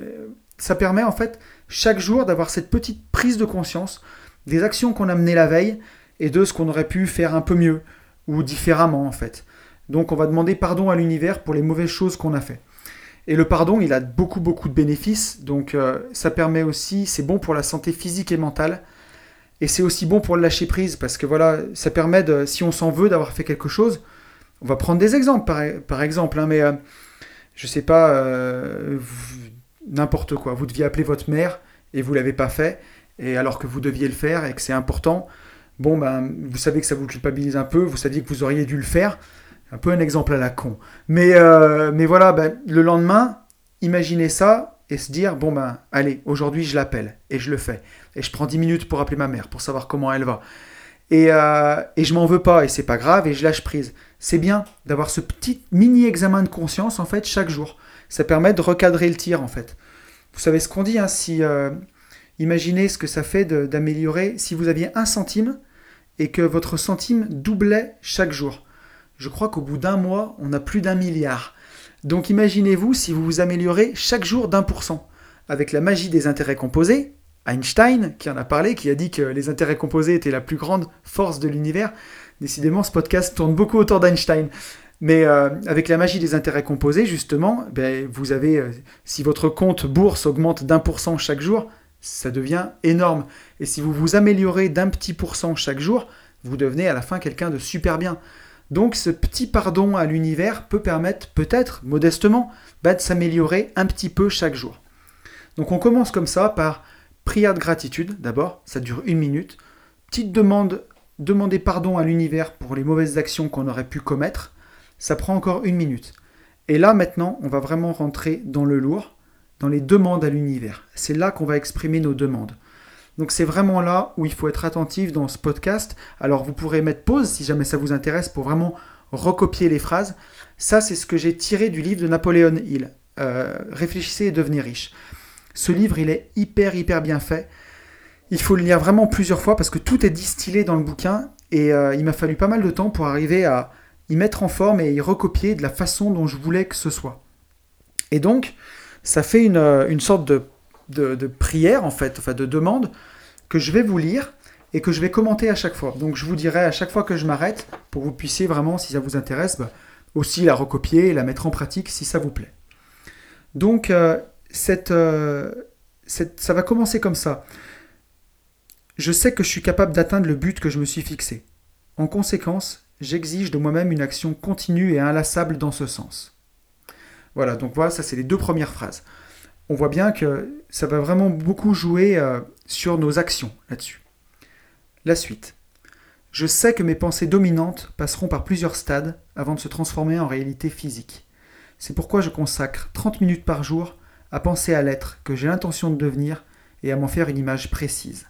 ça permet en fait chaque jour d'avoir cette petite prise de conscience des actions qu'on a menées la veille et de ce qu'on aurait pu faire un peu mieux ou différemment en fait. Donc on va demander pardon à l'univers pour les mauvaises choses qu'on a fait. Et le pardon, il a beaucoup beaucoup de bénéfices, donc euh, ça permet aussi, c'est bon pour la santé physique et mentale, et c'est aussi bon pour le lâcher prise, parce que voilà, ça permet de, si on s'en veut d'avoir fait quelque chose, on va prendre des exemples par, exemple, hein, mais euh, je sais pas, euh, n'importe quoi, vous deviez appeler votre mère et vous l'avez pas fait, et alors que vous deviez le faire et que c'est important, bon ben vous savez que ça vous culpabilise un peu, vous saviez que vous auriez dû le faire, un peu un exemple à la con. Mais, euh, voilà, ben, le lendemain, imaginez ça et se dire, bon ben allez, aujourd'hui je l'appelle et je le fais. Et je prends 10 minutes pour appeler ma mère, pour savoir comment elle va. Et, euh, et je m'en veux pas et c'est pas grave et je lâche prise. C'est bien d'avoir ce petit mini examen de conscience en fait chaque jour. Ça permet de recadrer le tir en fait. Vous savez ce qu'on dit, hein, si euh, imaginez ce que ça fait d'améliorer si vous aviez un centime et que votre centime doublait chaque jour. Je crois qu'au bout d'un mois, on a plus d'un milliard. Donc imaginez-vous si vous vous améliorez chaque jour d'un pour cent. Avec la magie des intérêts composés, Einstein, qui en a parlé, qui a dit que les intérêts composés étaient la plus grande force de l'univers. Décidément, ce podcast tourne beaucoup autour d'Einstein. Mais euh, avec la magie des intérêts composés, justement, ben, vous avez, euh, si votre compte bourse augmente d'un pour cent chaque jour, ça devient énorme. Et si vous vous améliorez d'un petit pourcent chaque jour, vous devenez à la fin quelqu'un de super bien. Donc ce petit pardon à l'univers peut permettre peut-être, modestement, bah, de s'améliorer un petit peu chaque jour. Donc on commence comme ça par prière de gratitude d'abord, ça dure une minute. Petite demande, demander pardon à l'univers pour les mauvaises actions qu'on aurait pu commettre, ça prend encore une minute. Et là maintenant, on va vraiment rentrer dans le lourd dans les demandes à l'univers. C'est là qu'on va exprimer nos demandes. Donc c'est vraiment là où il faut être attentif dans ce podcast. Alors vous pourrez mettre pause si jamais ça vous intéresse pour vraiment recopier les phrases. Ça c'est ce que j'ai tiré du livre de Napoléon Hill. Euh, réfléchissez et devenez riche. Ce livre il est hyper hyper bien fait. il faut le lire vraiment plusieurs fois parce que tout est distillé dans le bouquin et euh, il m'a fallu pas mal de temps pour arriver à y mettre en forme et y recopier de la façon dont je voulais que ce soit. Et donc, ça fait une, euh, sorte de, de, prière, en fait, enfin de demande, que je vais vous lire et que je vais commenter à chaque fois. Donc je vous dirai à chaque fois que je m'arrête, pour que vous puissiez vraiment, si ça vous intéresse, bah, aussi la recopier et la mettre en pratique si ça vous plaît. Donc euh, cette, ça va commencer comme ça. Je sais que je suis capable d'atteindre le but que je me suis fixé. En conséquence, j'exige de moi-même une action continue et inlassable dans ce sens. Voilà, donc voilà, ça c'est les deux premières phrases. On voit bien que ça va vraiment beaucoup jouer euh, sur nos actions là-dessus. La suite. Je sais que mes pensées dominantes passeront par plusieurs stades avant de se transformer en réalité physique. C'est pourquoi je consacre 30 minutes par jour à penser à l'être que j'ai l'intention de devenir et à m'en faire une image précise.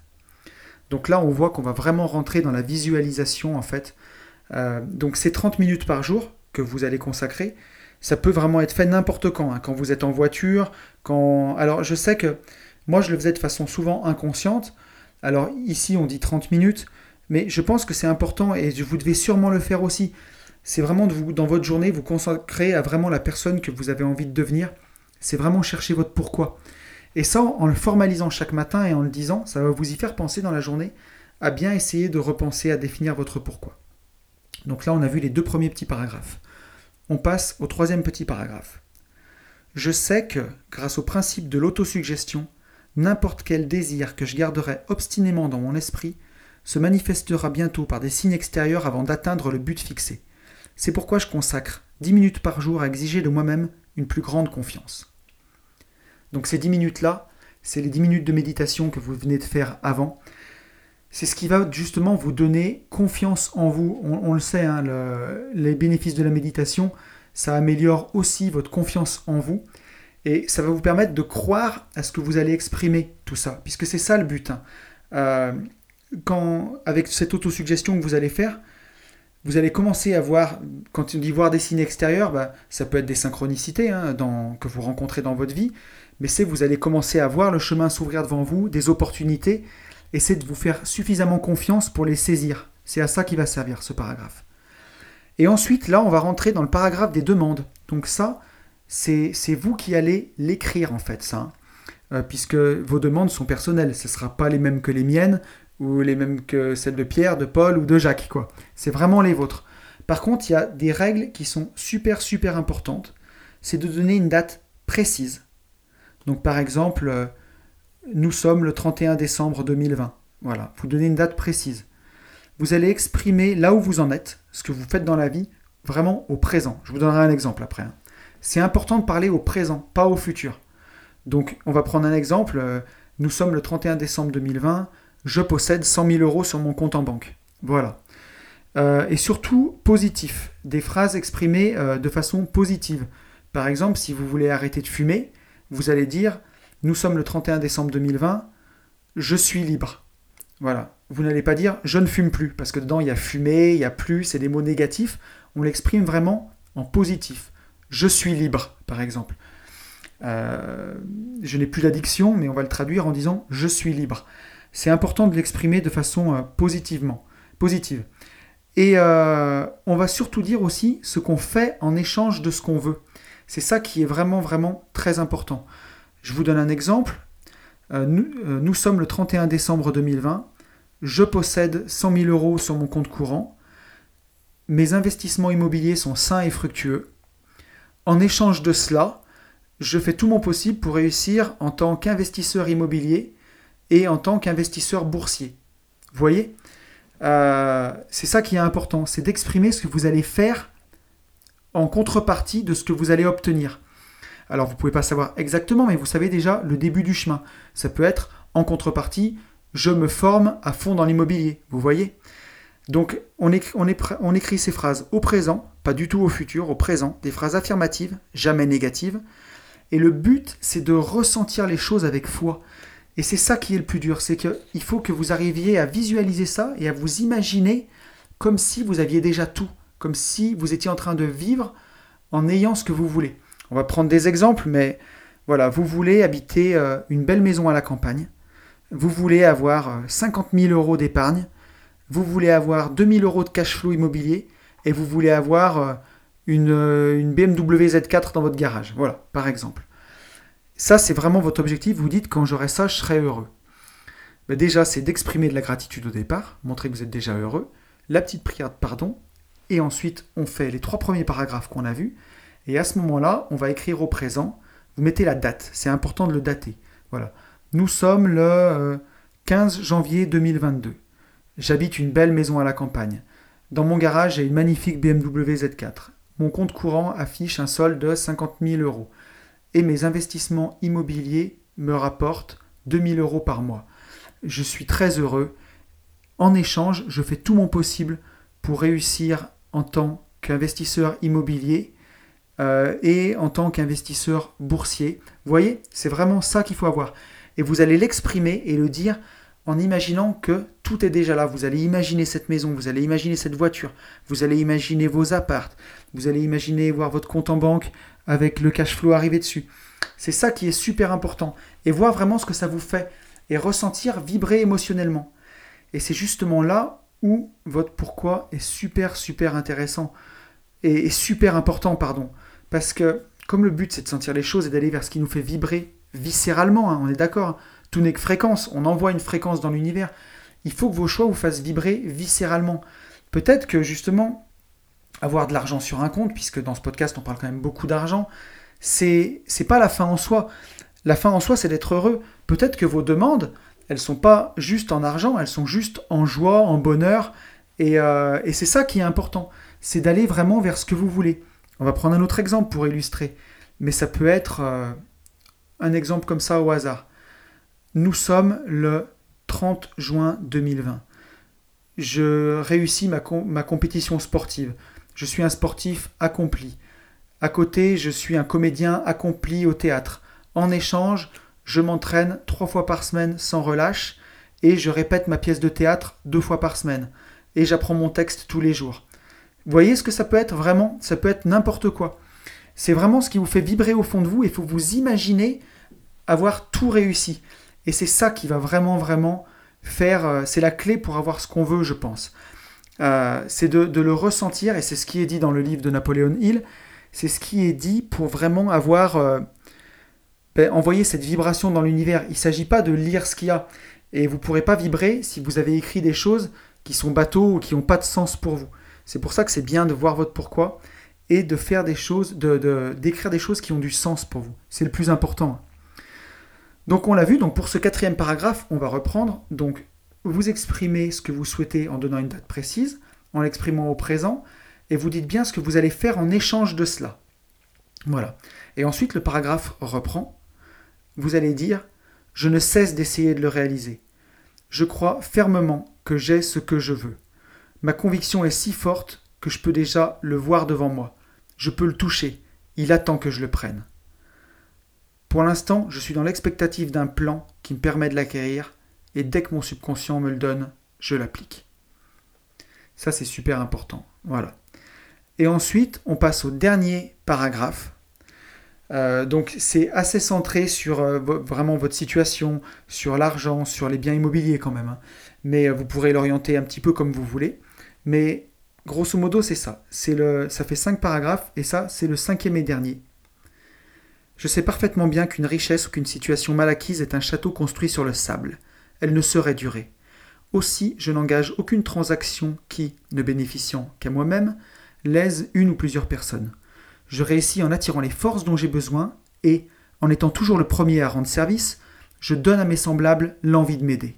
Donc là, on voit qu'on va vraiment rentrer dans la visualisation en fait. Euh, donc ces 30 minutes par jour que vous allez consacrer, ça peut vraiment être fait n'importe quand. Hein. quand vous êtes en voiture, quand... Alors je sais que moi je le faisais de façon souvent inconsciente. Alors ici on dit 30 minutes, mais je pense que c'est important et vous devez sûrement le faire aussi. C'est vraiment de vous, dans votre journée, vous consacrer à vraiment la personne que vous avez envie de devenir. C'est vraiment chercher votre pourquoi. Et ça, en le formalisant chaque matin et en le disant, ça va vous y faire penser dans la journée à bien essayer de repenser, à définir votre pourquoi. Donc là, on a vu les deux premiers petits paragraphes. On passe au troisième petit paragraphe. Je sais que, grâce au principe de l'autosuggestion, n'importe quel désir que je garderai obstinément dans mon esprit se manifestera bientôt par des signes extérieurs avant d'atteindre le but fixé. C'est pourquoi je consacre 10 minutes par jour à exiger de moi-même une plus grande confiance. Donc ces 10 minutes-là, c'est les 10 minutes de méditation que vous venez de faire avant. C'est ce qui va justement vous donner confiance en vous. On, le sait, hein, les bénéfices de la méditation, ça améliore aussi votre confiance en vous. Et ça va vous permettre de croire à ce que vous allez exprimer, tout ça. Puisque c'est ça le but. Hein. Euh, quand, avec cette autosuggestion que vous allez faire, vous allez commencer à voir, quand on dit voir des signes extérieurs, bah, ça peut être des synchronicités hein, que vous rencontrez dans votre vie, mais c'est vous allez commencer à voir le chemin s'ouvrir devant vous, des opportunités, et c'est de vous faire suffisamment confiance pour les saisir. C'est à ça qui va servir ce paragraphe. Et ensuite, là, on va rentrer dans le paragraphe des demandes. Donc ça, c'est vous qui allez l'écrire en fait, ça. Euh, puisque vos demandes sont personnelles. Ce ne sera pas les mêmes que les miennes, ou les mêmes que celles de Pierre, de Paul ou de Jacques, quoi. C'est vraiment les vôtres. Par contre, il y a des règles qui sont super, super importantes. C'est de donner une date précise. Donc par exemple, euh, nous sommes le 31 décembre 2020. Voilà, vous donnez une date précise. Vous allez exprimer là où vous en êtes, ce que vous faites dans la vie, vraiment au présent. Je vous donnerai un exemple après. Hein. C'est important de parler au présent, pas au futur. Donc on va prendre un exemple. Euh, nous sommes le 31 décembre 2020. Je possède 100 000 euros sur mon compte en banque. Voilà. Euh, et surtout positif. Des phrases exprimées de façon positive. Par exemple, si vous voulez arrêter de fumer, vous allez dire Nous sommes le 31 décembre 2020, je suis libre. Voilà. Vous n'allez pas dire Je ne fume plus, parce que dedans il y a fumé, il y a plus, c'est des mots négatifs. On l'exprime vraiment en positif. Je suis libre, par exemple. Euh, je n'ai plus d'addiction, mais on va le traduire en disant Je suis libre. C'est important de l'exprimer de façon euh, positivement, positive. Et euh, on va surtout dire aussi ce qu'on fait en échange de ce qu'on veut. C'est ça qui est vraiment, vraiment très important. Je vous donne un exemple. Euh, euh, nous, sommes le 31 décembre 2020. Je possède 100 000 euros sur mon compte courant. Mes investissements immobiliers sont sains et fructueux. En échange de cela, je fais tout mon possible pour réussir en tant qu'investisseur immobilier et en tant qu'investisseur boursier. Vous voyez? Euh, C'est ça qui est important, c'est d'exprimer ce que vous allez faire en contrepartie de ce que vous allez obtenir. Alors vous ne pouvez pas savoir exactement, mais vous savez déjà le début du chemin. Ça peut être en contrepartie, je me forme à fond dans l'immobilier, vous voyez? Donc on, écrit ces phrases au présent, pas du tout au futur, au présent, des phrases affirmatives, jamais négatives. Et le but, c'est de ressentir les choses avec foi. Et c'est ça qui est le plus dur, c'est qu'il faut que vous arriviez à visualiser ça et à vous imaginer comme si vous aviez déjà tout comme si vous étiez en train de vivre en ayant ce que vous voulez. On va prendre des exemples, mais voilà, vous voulez habiter euh, une belle maison à la campagne. vous voulez avoir 50 000 euros d'épargne, vous voulez avoir 2000 euros de cash flow immobilier et vous voulez avoir une, une BMW Z4 dans votre garage. Voilà, par exemple. Ça, c'est vraiment votre objectif. Vous dites, quand j'aurai ça, je serai heureux. Ben, déjà, c'est d'exprimer de la gratitude au départ, montrer que vous êtes déjà heureux. La petite prière de pardon. Et ensuite, on fait les trois premiers paragraphes qu'on a vus. Et à ce moment-là, on va écrire au présent. Vous mettez la date. C'est important de le dater. Voilà. Nous sommes le 15 euh, janvier 2022. J'habite une belle maison à la campagne. Dans mon garage, j'ai une magnifique BMW Z4. Mon compte courant affiche un solde de 50 000 euros. Et mes investissements immobiliers me rapportent 2 000 euros par mois. Je suis très heureux. En échange, je fais tout mon possible pour réussir en tant qu'investisseur immobilier euh, et en tant qu'investisseur boursier. Vous voyez, c'est vraiment ça qu'il faut avoir. Et vous allez l'exprimer et le dire en imaginant que tout est déjà là. Vous allez imaginer cette maison, vous allez imaginer cette voiture, vous allez imaginer vos appartes, vous allez imaginer voir votre compte en banque avec le cash flow arrivé dessus. C'est ça qui est super important. Et voir vraiment ce que ça vous fait et ressentir, vibrer émotionnellement. Et c'est justement là où votre pourquoi est super, super intéressant et, super important, pardon. Parce que comme le but c'est de sentir les choses et d'aller vers ce qui nous fait vibrer viscéralement, hein, on est d'accord, tout n'est que fréquence, on envoie une fréquence dans l'univers. Il faut que vos choix vous fassent vibrer viscéralement. Peut-être que justement, avoir de l'argent sur un compte, puisque dans ce podcast on parle quand même beaucoup d'argent, c'est c'est pas la fin en soi. La fin en soi, c'est d'être heureux. Peut-être que vos demandes, elles sont pas juste en argent, elles sont juste en joie, en bonheur, et, euh, c'est ça qui est important. C'est d'aller vraiment vers ce que vous voulez. On va prendre un autre exemple pour illustrer, mais ça peut être euh, un exemple comme ça au hasard. Nous sommes le 30 juin 2020. Je réussis ma, ma compétition sportive. Je suis un sportif accompli. À côté, je suis un comédien accompli au théâtre. En échange, je m'entraîne trois fois par semaine sans relâche et je répète ma pièce de théâtre deux fois par semaine. Et j'apprends mon texte tous les jours. Vous voyez ce que ça peut être vraiment? Ça peut être n'importe quoi. C'est vraiment ce qui vous fait vibrer au fond de vous. Il faut vous imaginer avoir tout réussi. Et c'est ça qui va vraiment, vraiment faire, euh, c'est la clé pour avoir ce qu'on veut, je pense. Euh, c'est de, le ressentir, et c'est ce qui est dit dans le livre de Napoléon Hill, c'est ce qui est dit pour vraiment avoir euh, ben, envoyé cette vibration dans l'univers. Il ne s'agit pas de lire ce qu'il y a, et vous ne pourrez pas vibrer si vous avez écrit des choses qui sont bateaux ou qui n'ont pas de sens pour vous. C'est pour ça que c'est bien de voir votre pourquoi et de faire des choses, de d'écrire des choses qui ont du sens pour vous. C'est le plus important. Donc on l'a vu, donc pour ce quatrième paragraphe, on va reprendre. Donc vous exprimez ce que vous souhaitez en donnant une date précise, en l'exprimant au présent, et vous dites bien ce que vous allez faire en échange de cela. Voilà. Et ensuite le paragraphe reprend. Vous allez dire Je ne cesse d'essayer de le réaliser. Je crois fermement que j'ai ce que je veux. Ma conviction est si forte que je peux déjà le voir devant moi. Je peux le toucher. Il attend que je le prenne. Pour l'instant, je suis dans l'expectative d'un plan qui me permet de l'acquérir, et dès que mon subconscient me le donne, je l'applique. Ça, c'est super important. Voilà. Et ensuite, on passe au dernier paragraphe. Euh, donc, c'est assez centré sur euh, vraiment votre situation, sur l'argent, sur les biens immobiliers quand même. Hein. Mais euh, vous pourrez l'orienter un petit peu comme vous voulez. Mais grosso modo, c'est ça. C'est le, ça fait cinq paragraphes, et ça, c'est le cinquième et dernier. Je sais parfaitement bien qu'une richesse ou qu'une situation mal acquise est un château construit sur le sable. Elle ne saurait durer. Aussi, je n'engage aucune transaction qui, ne bénéficiant qu'à moi-même, lèse une ou plusieurs personnes. Je réussis en attirant les forces dont j'ai besoin et, en étant toujours le premier à rendre service, je donne à mes semblables l'envie de m'aider.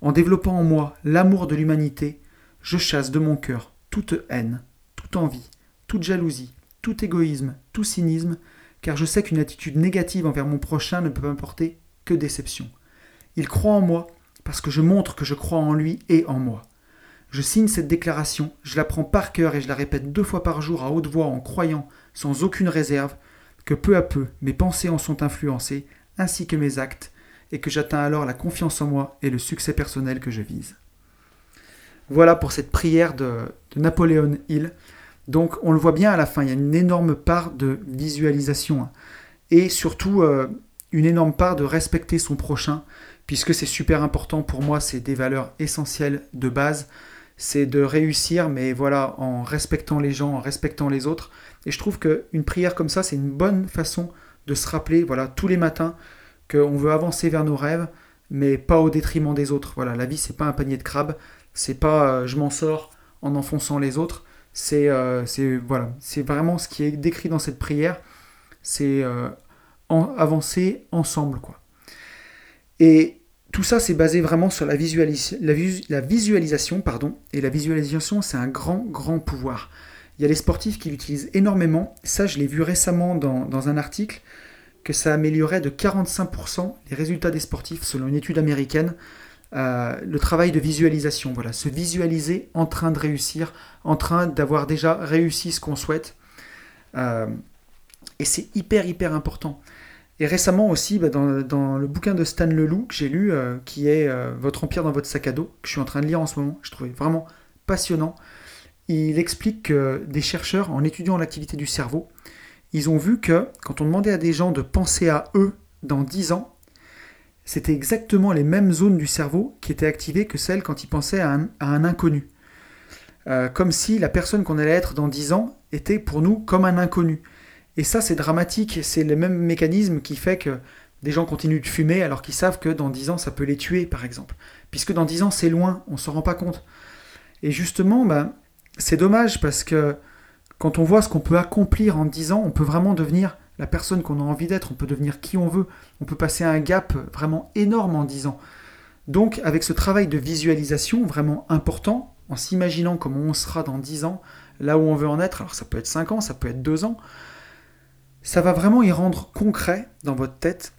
En développant en moi l'amour de l'humanité, je chasse de mon cœur toute haine, toute envie, toute jalousie, tout égoïsme, tout cynisme, car je sais qu'une attitude négative envers mon prochain ne peut m'apporter que déception. Il croit en moi parce que je montre que je crois en lui et en moi. Je signe cette déclaration, je la prends par cœur et je la répète deux fois par jour à haute voix en croyant, sans aucune réserve, que peu à peu mes pensées en sont influencées, ainsi que mes actes, et que j'atteins alors la confiance en moi et le succès personnel que je vise. Voilà pour cette prière de, Napoléon Hill. Donc on le voit bien à la fin, il y a une énorme part de visualisation hein. et surtout euh, une énorme part de respecter son prochain puisque c'est super important pour moi, c'est des valeurs essentielles de base. C'est de réussir, mais voilà, en respectant les gens, en respectant les autres. Et je trouve qu'une prière comme ça, c'est une bonne façon de se rappeler, voilà, tous les matins, qu'on veut avancer vers nos rêves, mais pas au détriment des autres. Voilà, la vie, c'est pas un panier de crabes, c'est pas euh, je m'en sors en enfonçant les autres. C'est euh, voilà, c'est vraiment ce qui est décrit dans cette prière. C'est euh, avancer ensemble, quoi. Et tout ça, c'est basé vraiment sur la, visualisation. Pardon, et la visualisation, c'est un grand, grand pouvoir. Il y a les sportifs qui l'utilisent énormément. Ça, je l'ai vu récemment dans, un article, que ça améliorait de 45% les résultats des sportifs, selon une étude américaine. Euh, le travail de visualisation, voilà, se visualiser en train de réussir, en train d'avoir déjà réussi ce qu'on souhaite. Euh, et c'est hyper, hyper important. Et récemment aussi, bah, dans, le bouquin de Stan Leloup que j'ai lu, euh, qui est Votre empire dans votre sac à dos, que je suis en train de lire en ce moment, je trouvais vraiment passionnant. Il explique que des chercheurs, en étudiant l'activité du cerveau, ils ont vu que quand on demandait à des gens de penser à eux dans 10 ans, c'était exactement les mêmes zones du cerveau qui étaient activées que celles quand ils pensaient à un, inconnu. Euh, comme si la personne qu'on allait être dans 10 ans était pour nous comme un inconnu. Et ça, c'est dramatique. C'est le même mécanisme qui fait que des gens continuent de fumer alors qu'ils savent que dans 10 ans, ça peut les tuer, par exemple. Puisque dans 10 ans, c'est loin, on ne s'en rend pas compte. Et justement, ben, c'est dommage parce que quand on voit ce qu'on peut accomplir en 10 ans, on peut vraiment devenir la personne qu'on a envie d'être, on peut devenir qui on veut, on peut passer un gap vraiment énorme en 10 ans. Donc avec ce travail de visualisation vraiment important, en s'imaginant comment on sera dans 10 ans, là où on veut en être, alors ça peut être 5 ans, ça peut être 2 ans, ça va vraiment y rendre concret dans votre tête.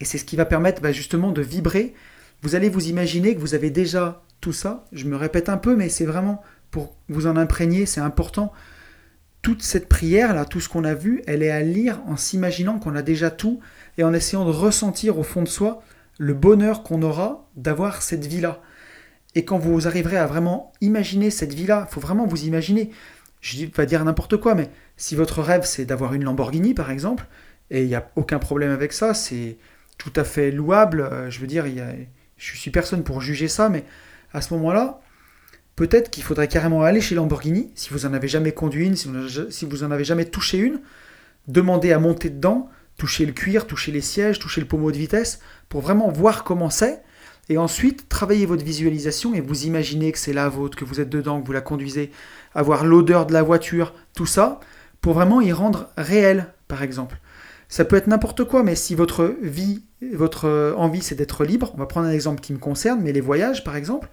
Et c'est ce qui va permettre bah, justement de vibrer. Vous allez vous imaginer que vous avez déjà tout ça. Je me répète un peu, mais c'est vraiment pour vous en imprégner, c'est important. Toute cette prière-là, tout ce qu'on a vu, elle est à lire en s'imaginant qu'on a déjà tout et en essayant de ressentir au fond de soi le bonheur qu'on aura d'avoir cette vie-là. Et quand vous arriverez à vraiment imaginer cette vie-là, il faut vraiment vous imaginer je ne vais pas dire n'importe quoi, mais si votre rêve c'est d'avoir une Lamborghini par exemple, et il n'y a aucun problème avec ça, c'est tout à fait louable, euh, je veux dire, y a, je suis personne pour juger ça, mais à ce moment-là, peut-être qu'il faudrait carrément aller chez Lamborghini, si vous en avez jamais conduit une, si vous, en avez jamais touché une, demander à monter dedans, toucher le cuir, toucher les sièges, toucher le pommeau de vitesse, pour vraiment voir comment c'est, et ensuite, travaillez votre visualisation et vous imaginez que c'est la vôtre, que vous êtes dedans, que vous la conduisez, avoir l'odeur de la voiture, tout ça, pour vraiment y rendre réel, par exemple. Ça peut être n'importe quoi, mais si votre vie, votre envie, c'est d'être libre, on va prendre un exemple qui me concerne, mais les voyages, par exemple.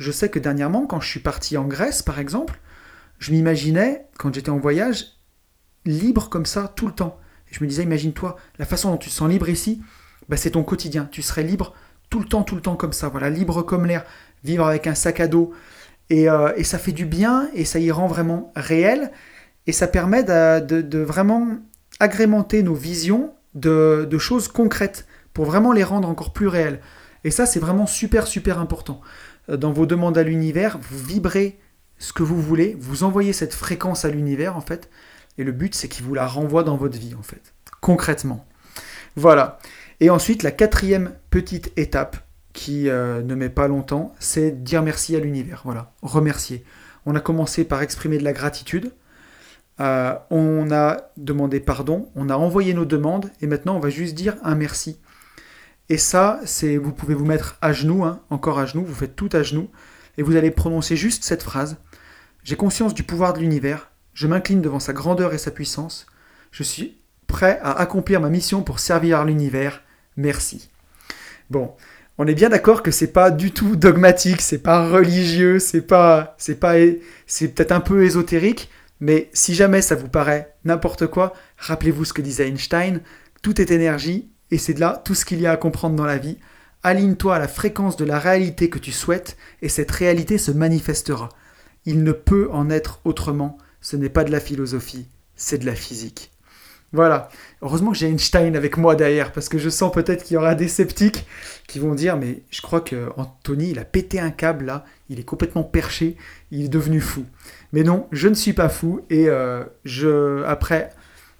Je sais que dernièrement, quand je suis parti en Grèce, par exemple, je m'imaginais, quand j'étais en voyage, libre comme ça tout le temps. Et je me disais, imagine-toi, la façon dont tu te sens libre ici, bah, c'est ton quotidien. Tu serais libre tout le temps, tout le temps comme ça, voilà, libre comme l'air, vivre avec un sac à dos. Euh, et, ça fait du bien et ça y rend vraiment réel. Et ça permet de, vraiment agrémenter nos visions de, choses concrètes pour vraiment les rendre encore plus réelles. Et ça, c'est vraiment super, super important. Euh, dans vos demandes à l'univers, vous vibrez ce que vous voulez, vous envoyez cette fréquence à l'univers, en fait. Et le but, c'est qu'il vous la renvoie dans votre vie, en fait. Concrètement. Voilà. Et ensuite, la quatrième petite étape qui euh, ne met pas longtemps, c'est dire merci à l'univers. Voilà, remercier. On a commencé par exprimer de la gratitude. Euh, on a demandé pardon, on a envoyé nos demandes et maintenant on va juste dire un merci. Et ça, c'est vous pouvez vous mettre à genoux, hein, encore à genoux, vous faites tout à genoux et vous allez prononcer juste cette phrase. J'ai conscience du pouvoir de l'univers, je m'incline devant sa grandeur et sa puissance, je suis prêt à accomplir ma mission pour servir l'univers merci. Bon, on est bien d'accord que c'est pas du tout dogmatique, c'est pas religieux, c'est pas, c'est pas, c'est peut-être un peu ésotérique, mais si jamais ça vous paraît n'importe quoi, rappelez-vous ce que disait Einstein, tout est énergie, et c'est de là tout ce qu'il y a à comprendre dans la vie. Aligne-toi à la fréquence de la réalité que tu souhaites, et cette réalité se manifestera. Il ne peut en être autrement, ce n'est pas de la philosophie, c'est de la physique. Voilà. Heureusement que j'ai Einstein avec moi derrière, parce que je sens peut-être qu'il y aura des sceptiques qui vont dire Mais je crois que Anthony, il a pété un câble là, il est complètement perché, il est devenu fou. Mais non, je ne suis pas fou, et euh, je, après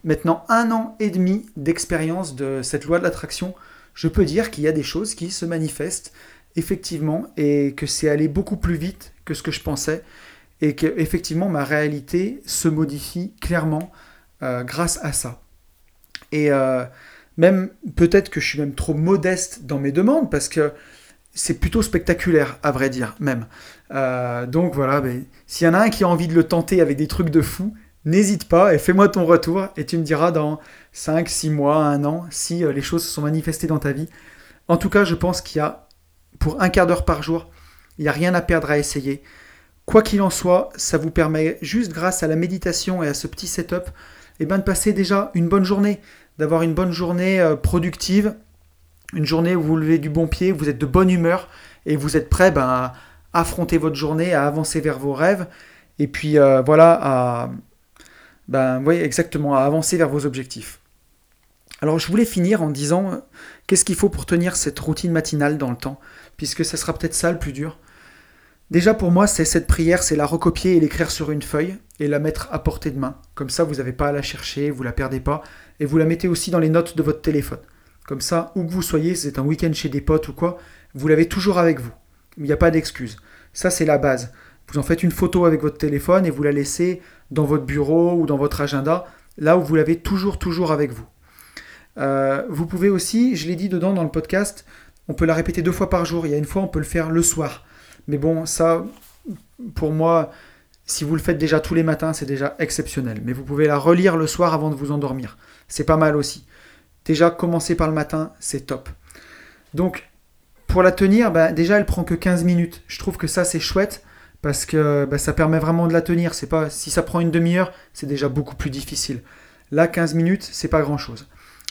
maintenant un an et demi d'expérience de cette loi de l'attraction, je peux dire qu'il y a des choses qui se manifestent effectivement et que c'est allé beaucoup plus vite que ce que je pensais et que effectivement ma réalité se modifie clairement euh, grâce à ça. Et euh, même peut-être que je suis même trop modeste dans mes demandes parce que c'est plutôt spectaculaire à vrai dire même. Euh, donc voilà, s'il y en a un qui a envie de le tenter avec des trucs de fou, n'hésite pas et fais-moi ton retour et tu me diras dans 5, 6 mois, 1 an si les choses se sont manifestées dans ta vie. En tout cas, je pense qu'il y a pour un quart d'heure par jour, il n'y a rien à perdre à essayer. Quoi qu'il en soit, ça vous permet juste grâce à la méditation et à ce petit setup eh ben, de passer déjà une bonne journée, d'avoir une bonne journée euh, productive, une journée où vous levez du bon pied, vous êtes de bonne humeur et vous êtes prêt ben, à affronter votre journée, à avancer vers vos rêves et puis euh, voilà, à, ben, oui, exactement, à avancer vers vos objectifs. Alors je voulais finir en disant euh, qu'est-ce qu'il faut pour tenir cette routine matinale dans le temps, puisque ça sera peut-être ça le plus dur. Déjà pour moi, c'est cette prière, c'est la recopier et l'écrire sur une feuille et la mettre à portée de main. Comme ça, vous n'avez pas à la chercher, vous la perdez pas, et vous la mettez aussi dans les notes de votre téléphone. Comme ça, où que vous soyez, si c'est un week-end chez des potes ou quoi, vous l'avez toujours avec vous. Il n'y a pas d'excuse. Ça, c'est la base. Vous en faites une photo avec votre téléphone et vous la laissez dans votre bureau ou dans votre agenda, là où vous l'avez toujours, toujours avec vous. Euh, vous pouvez aussi, je l'ai dit dedans dans le podcast, on peut la répéter deux fois par jour. Il y a une fois, on peut le faire le soir. Mais bon, ça, pour moi, si vous le faites déjà tous les matins, c'est déjà exceptionnel. Mais vous pouvez la relire le soir avant de vous endormir. C'est pas mal aussi. Déjà, commencer par le matin, c'est top. Donc, pour la tenir, bah, déjà, elle prend que 15 minutes. Je trouve que ça, c'est chouette parce que bah, ça permet vraiment de la tenir. C'est pas Si ça prend une demi-heure, c'est déjà beaucoup plus difficile. Là, 15 minutes, c'est pas grand-chose.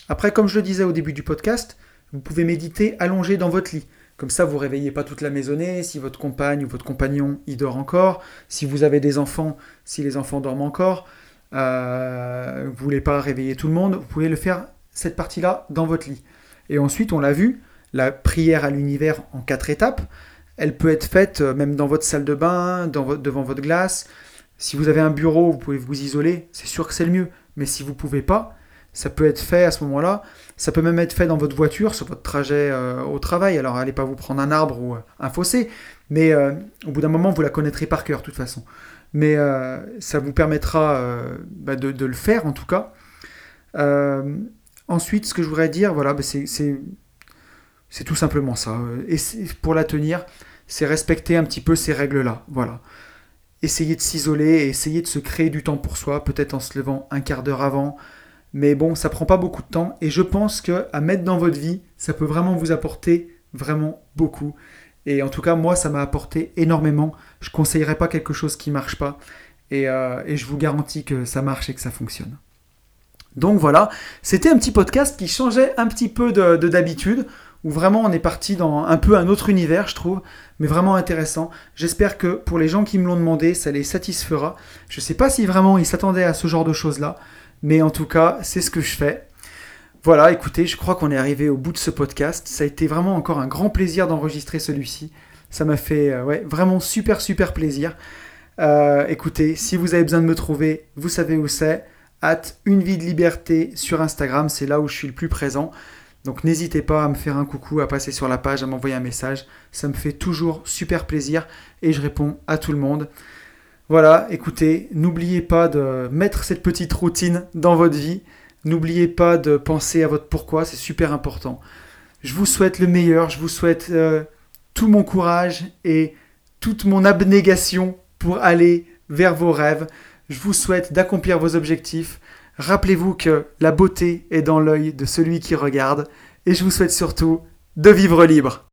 Après, comme je le disais au début du podcast, vous pouvez méditer allongé dans votre lit. Comme ça, vous réveillez pas toute la maisonnée, si votre compagne ou votre compagnon y dort encore, si vous avez des enfants, si les enfants dorment encore, euh, vous voulez pas réveiller tout le monde, vous pouvez le faire, cette partie-là, dans votre lit. Et ensuite, on l'a vu, la prière à l'univers en quatre étapes, elle peut être faite euh, même dans votre salle de bain, devant votre glace. Si vous avez un bureau, vous pouvez vous isoler, c'est sûr que c'est le mieux. Mais si vous ne pouvez pas, ça peut être fait à ce moment-là. Ça peut même être fait dans votre voiture, sur votre trajet euh, au travail. Alors, allez pas vous prendre un arbre ou euh, un fossé, mais au bout d'un moment, vous la connaîtrez par cœur, de toute façon. Mais ça vous permettra bah, de, le faire, en tout cas. ensuite, ce que je voudrais dire, voilà, bah, c'est tout simplement ça. Et pour la tenir, c'est respecter un petit peu ces règles-là. Voilà. Essayer de s'isoler, essayer de se créer du temps pour soi, peut-être en se levant un quart d'heure avant, mais bon, ça prend pas beaucoup de temps et je pense que à mettre dans votre vie, ça peut vraiment vous apporter vraiment beaucoup. Et en tout cas, moi, ça m'a apporté énormément. Je conseillerais pas quelque chose qui marche pas. Et, euh, et, je vous garantis que ça marche et que ça fonctionne. Donc voilà, c'était un petit podcast qui changeait un petit peu de d'habitude, où vraiment on est parti dans un peu un autre univers, je trouve, mais vraiment intéressant. J'espère que pour les gens qui me l'ont demandé, ça les satisfera. Je sais pas si vraiment ils s'attendaient à ce genre de choses-là. Mais en tout cas, c'est ce que je fais. Voilà, écoutez, je crois qu'on est arrivé au bout de ce podcast. Ça a été vraiment encore un grand plaisir d'enregistrer celui-ci. Ça m'a fait euh, vraiment super, super plaisir. Euh, écoutez, si vous avez besoin de me trouver, vous savez où c'est. At une vie de liberté sur Instagram, c'est là où je suis le plus présent. Donc n'hésitez pas à me faire un coucou, à passer sur la page, à m'envoyer un message. Ça me fait toujours super plaisir et je réponds à tout le monde. Voilà, écoutez, n'oubliez pas de mettre cette petite routine dans votre vie. N'oubliez pas de penser à votre pourquoi, c'est super important. Je vous souhaite le meilleur, je vous souhaite euh, tout mon courage et toute mon abnégation pour aller vers vos rêves. Je vous souhaite d'accomplir vos objectifs. Rappelez-vous que la beauté est dans l'œil de celui qui regarde. Et je vous souhaite surtout de vivre libre.